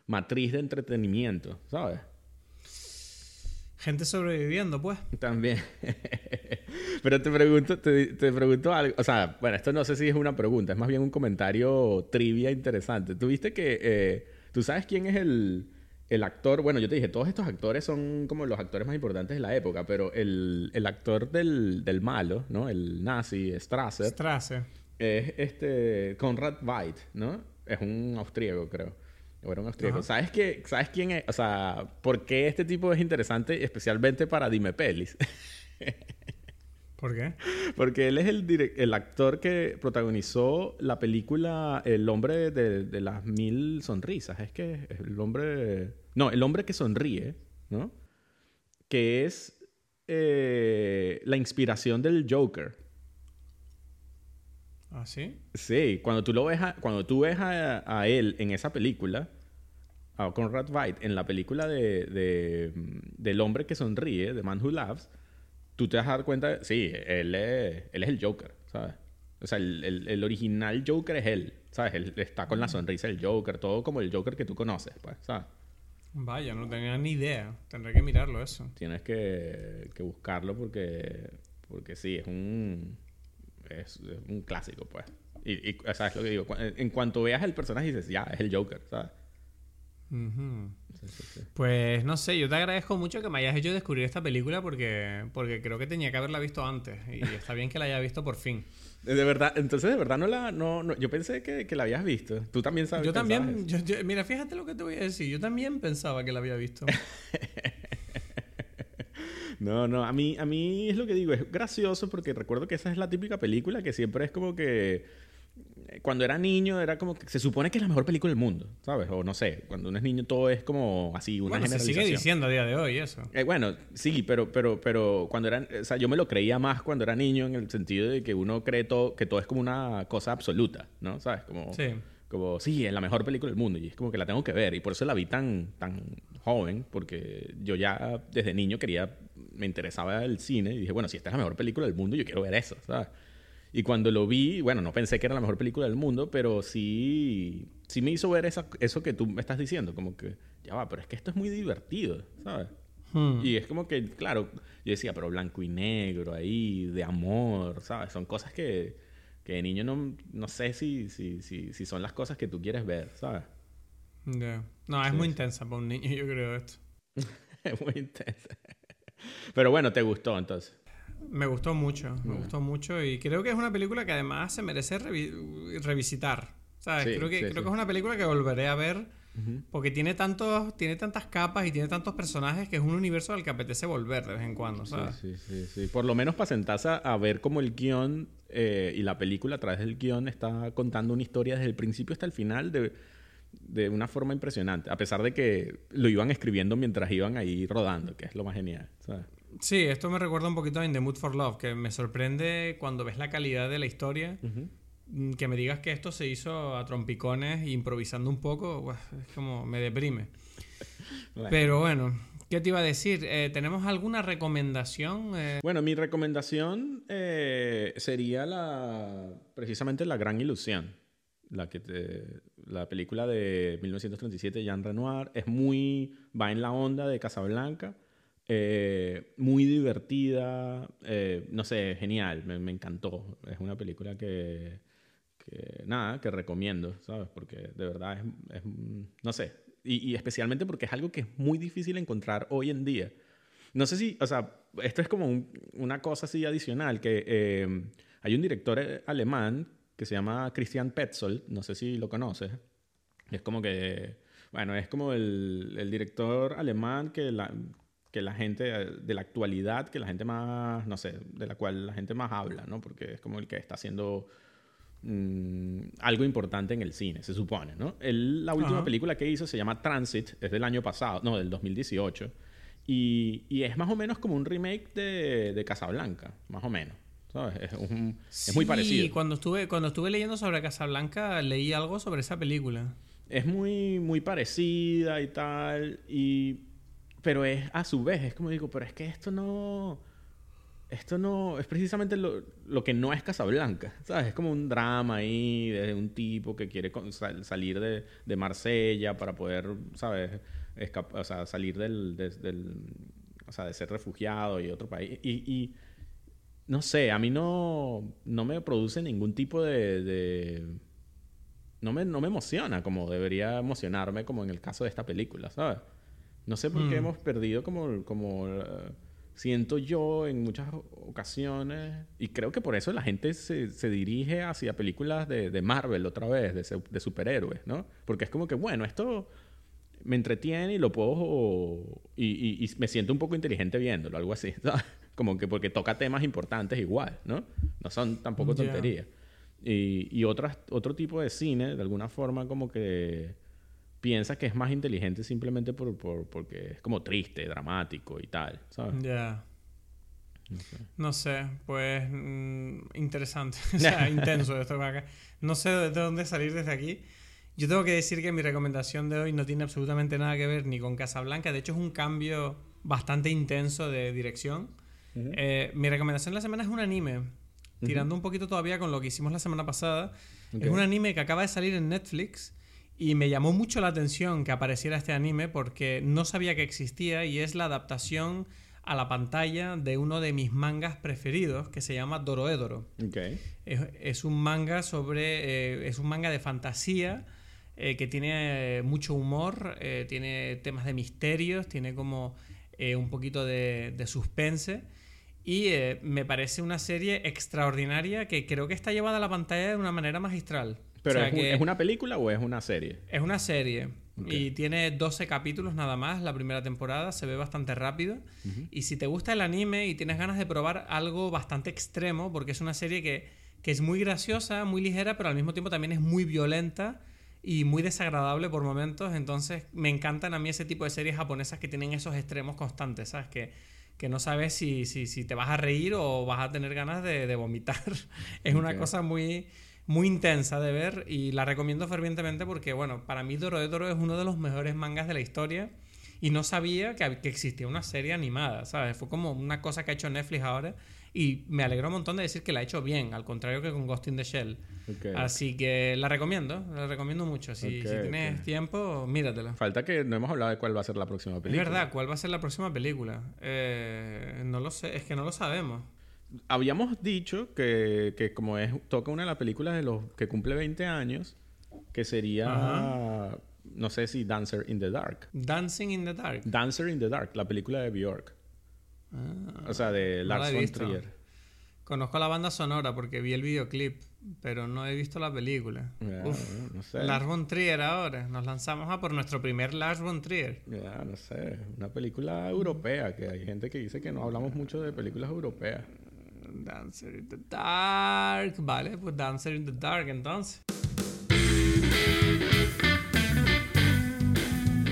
matriz de entretenimiento, ¿sabes? Gente sobreviviendo, pues. También. Pero te pregunto, te, pregunto algo. O sea, bueno, esto no sé si es una pregunta, es más bien un comentario trivia interesante. ¿Tú viste que. Eh, ¿Tú sabes quién es el, el, actor? Bueno, yo te dije, todos estos actores son como los actores más importantes de la época, pero el, el actor del, del, malo, ¿no? El nazi, Strasser. Strasser. Es este. Conrad Veidt, ¿no? Es un austríaco, creo. Era un austríaco. ¿Sabes, qué, ¿Sabes quién es? O sea, ¿por qué este tipo es interesante especialmente para Dime Pelis? ¿Por qué? Porque él es el, el actor que protagonizó la película El hombre de, las mil sonrisas. Es que el hombre... No, el hombre que sonríe, ¿no? Que es eh, la inspiración del Joker. ¿Ah, sí? Sí, cuando tú, lo ves cuando tú ves a, él en esa película, a Conrad Veidt, en la película de, de, del hombre que sonríe, de Man Who Laughs, tú te vas a dar cuenta, sí, él es, él es el Joker, ¿sabes? O sea, el, el, el, original Joker es él, ¿sabes? Él está con la sonrisa del Joker, todo como el Joker que tú conoces, pues, ¿sabes? Vaya, no tenía ni idea. Tendré que mirarlo eso. Tienes que, que buscarlo porque, porque sí, es un, es, un clásico, pues. Y, y, ¿sabes lo que digo? En cuanto veas el personaje dices, ya, es el Joker, ¿sabes? Pues no sé, yo te agradezco mucho que me hayas hecho descubrir esta película porque, porque creo que tenía que haberla visto antes y está bien que la haya visto por fin. De verdad, entonces de verdad no la. No, yo pensé que, la habías visto. Tú también sabes. Yo también. mira, fíjate lo que te voy a decir. Yo también pensaba que la había visto. no, no. A mí, a mí es lo que digo. Es gracioso porque recuerdo que esa es la típica película que siempre es como que cuando era niño era como que se supone que es la mejor película del mundo, ¿sabes? O no sé, cuando uno es niño todo es como así, una bueno, se sigue diciendo a día de hoy eso. Eh, bueno, sí, pero, pero, pero cuando era, o sea, yo me lo creía más cuando era niño en el sentido de que uno cree todo, que todo es como una cosa absoluta, ¿no? ¿Sabes? Como, sí. como, sí, es la mejor película del mundo y es como que la tengo que ver y por eso la vi tan, tan joven, porque yo ya desde niño quería, me interesaba el cine y dije, bueno, si esta es la mejor película del mundo, yo quiero ver eso, ¿sabes? Y cuando lo vi, bueno, no pensé que era la mejor película del mundo, pero sí, sí me hizo ver eso que tú me estás diciendo, como que, ya va, pero es que esto es muy divertido, ¿sabes? Hmm. Y es como que, claro, yo decía, pero blanco y negro ahí, de amor, ¿sabes? Son cosas que, que de niño no, no sé si, si, si, si son las cosas que tú quieres ver, ¿sabes? No, es muy intensa para un niño, yo creo esto. es muy intensa. Pero bueno, ¿te gustó entonces? Me gustó mucho, me gustó mucho y creo que es una película que además se merece revisitar. ¿Sabes? creo que, creo que es una película que volveré a ver porque tiene, tantos, tiene tantas capas y tiene tantos personajes que es un universo al que apetece volver de vez en cuando, ¿sabes? Sí, sí, sí. Por lo menos para sentarse a ver cómo el guion eh, y la película a través del guion está contando una historia desde el principio hasta el final de, de una forma impresionante. A pesar de que lo iban escribiendo mientras iban ahí rodando, que es lo más genial, ¿sabes? Sí, esto me recuerda un poquito a In the Mood for Love, que me sorprende cuando ves la calidad de la historia. Mm, que me digas que esto se hizo a trompicones improvisando un poco, es como me deprime. Pero bueno, ¿qué te iba a decir? Eh, ¿Tenemos alguna recomendación? Eh, bueno, mi recomendación eh, sería la precisamente La Gran Ilusión. La, que la película de 1937 Jean Renoir es muy va en la onda de Casablanca eh, muy divertida, eh, no sé, genial, me, encantó. Es una película que, nada, que recomiendo, ¿sabes? Porque de verdad es, no sé, y, especialmente porque es algo que es muy difícil encontrar hoy en día. No sé si, o sea, esto es como una cosa así adicional, que eh, hay un director alemán que se llama Christian Petzold, no sé si lo conoces. Es como que, bueno, es como el, el director alemán que la, que la gente de la actualidad, que la gente más, no sé, de la cual la gente más habla, ¿no? Porque es como el que está haciendo mm, algo importante en el cine, se supone, ¿no? la última película que hizo se llama Transit, es del año pasado, no, del 2018, y, y es más o menos como un remake de, de Casablanca, más o menos. ¿sabes? Es, es muy parecido. Sí, cuando estuve, cuando estuve leyendo sobre Casablanca leí algo sobre esa película. Es muy, muy parecida y tal, y pero es a su vez, es como digo, pero es que esto no. Esto no. Es precisamente lo, lo que no es Casablanca. ¿Sabes? Es como un drama ahí de un tipo que quiere salir de, de, Marsella para poder, ¿sabes? o sea, salir del, del, O sea, de ser refugiado y otro país. Y. y no sé, a mí no, no me produce ningún tipo de, de no me, no me emociona como debería emocionarme como en el caso de esta película, ¿sabes? No sé por qué mm. hemos perdido como, como eh, siento yo en muchas ocasiones, y creo que por eso la gente se, se dirige hacia películas de, de, Marvel otra vez, de, de, superhéroes, ¿no? Porque es como que, bueno, esto me entretiene y lo puedo, y, y, me siento un poco inteligente viéndolo, algo así, Como que porque toca temas importantes igual, ¿no? No son tampoco tonterías. Y, y otras, otro tipo de cine, de alguna forma, como que piensa que es más inteligente simplemente por, por, porque es como triste, dramático y tal, ¿sabes? Ya. No, sé. pues mm, interesante, o sea, intenso esto acá. No sé de dónde salir desde aquí. Yo tengo que decir que mi recomendación de hoy no tiene absolutamente nada que ver ni con Casablanca, de hecho es un cambio bastante intenso de dirección. Eh, mi recomendación de la semana es un anime. Tirando un poquito todavía con lo que hicimos la semana pasada. Es un anime que acaba de salir en Netflix. Y me llamó mucho la atención que apareciera este anime porque no sabía que existía y es la adaptación a la pantalla de uno de mis mangas preferidos que se llama Doroedoro. Okay. Es, un manga sobre. Eh, es un manga de fantasía eh, que tiene mucho humor, eh, tiene temas de misterios, tiene como un poquito de, de suspense. Y me parece una serie extraordinaria que creo que está llevada a la pantalla de una manera magistral. ¿Pero es, una película o es una serie? Es una serie. Y tiene 12 capítulos nada más la primera temporada, se ve bastante rápido. Y si te gusta el anime y tienes ganas de probar algo bastante extremo, porque es una serie que, que es muy graciosa, muy ligera, pero al mismo tiempo también es muy violenta y muy desagradable por momentos. Entonces me encantan a mí ese tipo de series japonesas que tienen esos extremos constantes, ¿sabes? Que, que no sabes si, si, si, te vas a reír o vas a tener ganas de, de vomitar. es una cosa muy muy intensa de ver y la recomiendo fervientemente porque, bueno, para mí Doro de Doro es uno de los mejores mangas de la historia y no sabía que, que, existía una serie animada, ¿sabes? Fue como una cosa que ha hecho Netflix ahora y me alegró un montón de decir que la ha hecho bien, al contrario que con Ghost in the Shell. Así que la recomiendo, la recomiendo mucho. Si, tienes tiempo, míratela. Falta que no hemos hablado de cuál va a ser la próxima película. Es verdad, ¿cuál va a ser la próxima película? Eh, no lo sé, es que no lo sabemos. Habíamos dicho que, que, como es toca una de las películas de los que cumple 20 años, que sería no sé si Dancer in the Dark. Dancing in the Dark. Dancer in the Dark, la película de Bjork. Ah, o sea, de Lars von Trier. Conozco la banda sonora porque vi el videoclip, pero no he visto la película. no sé. Lars von Trier ahora. Nos lanzamos a por nuestro primer Lars von Trier. Ya, no sé. Una película europea, que hay gente que dice que no hablamos mucho de películas europeas. Dancer in the Dark. Vale, pues Dancer in the Dark entonces.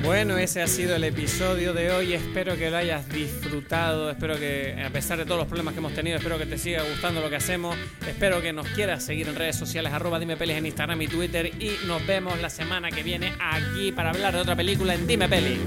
Bueno, ese ha sido el episodio de hoy. Espero que lo hayas disfrutado. Espero que, a pesar de todos los problemas que hemos tenido, espero que te siga gustando lo que hacemos. Espero que nos quieras seguir en redes sociales, arroba Dime Pelis en Instagram y Twitter. Y nos vemos la semana que viene aquí para hablar de otra película en Dime Peli.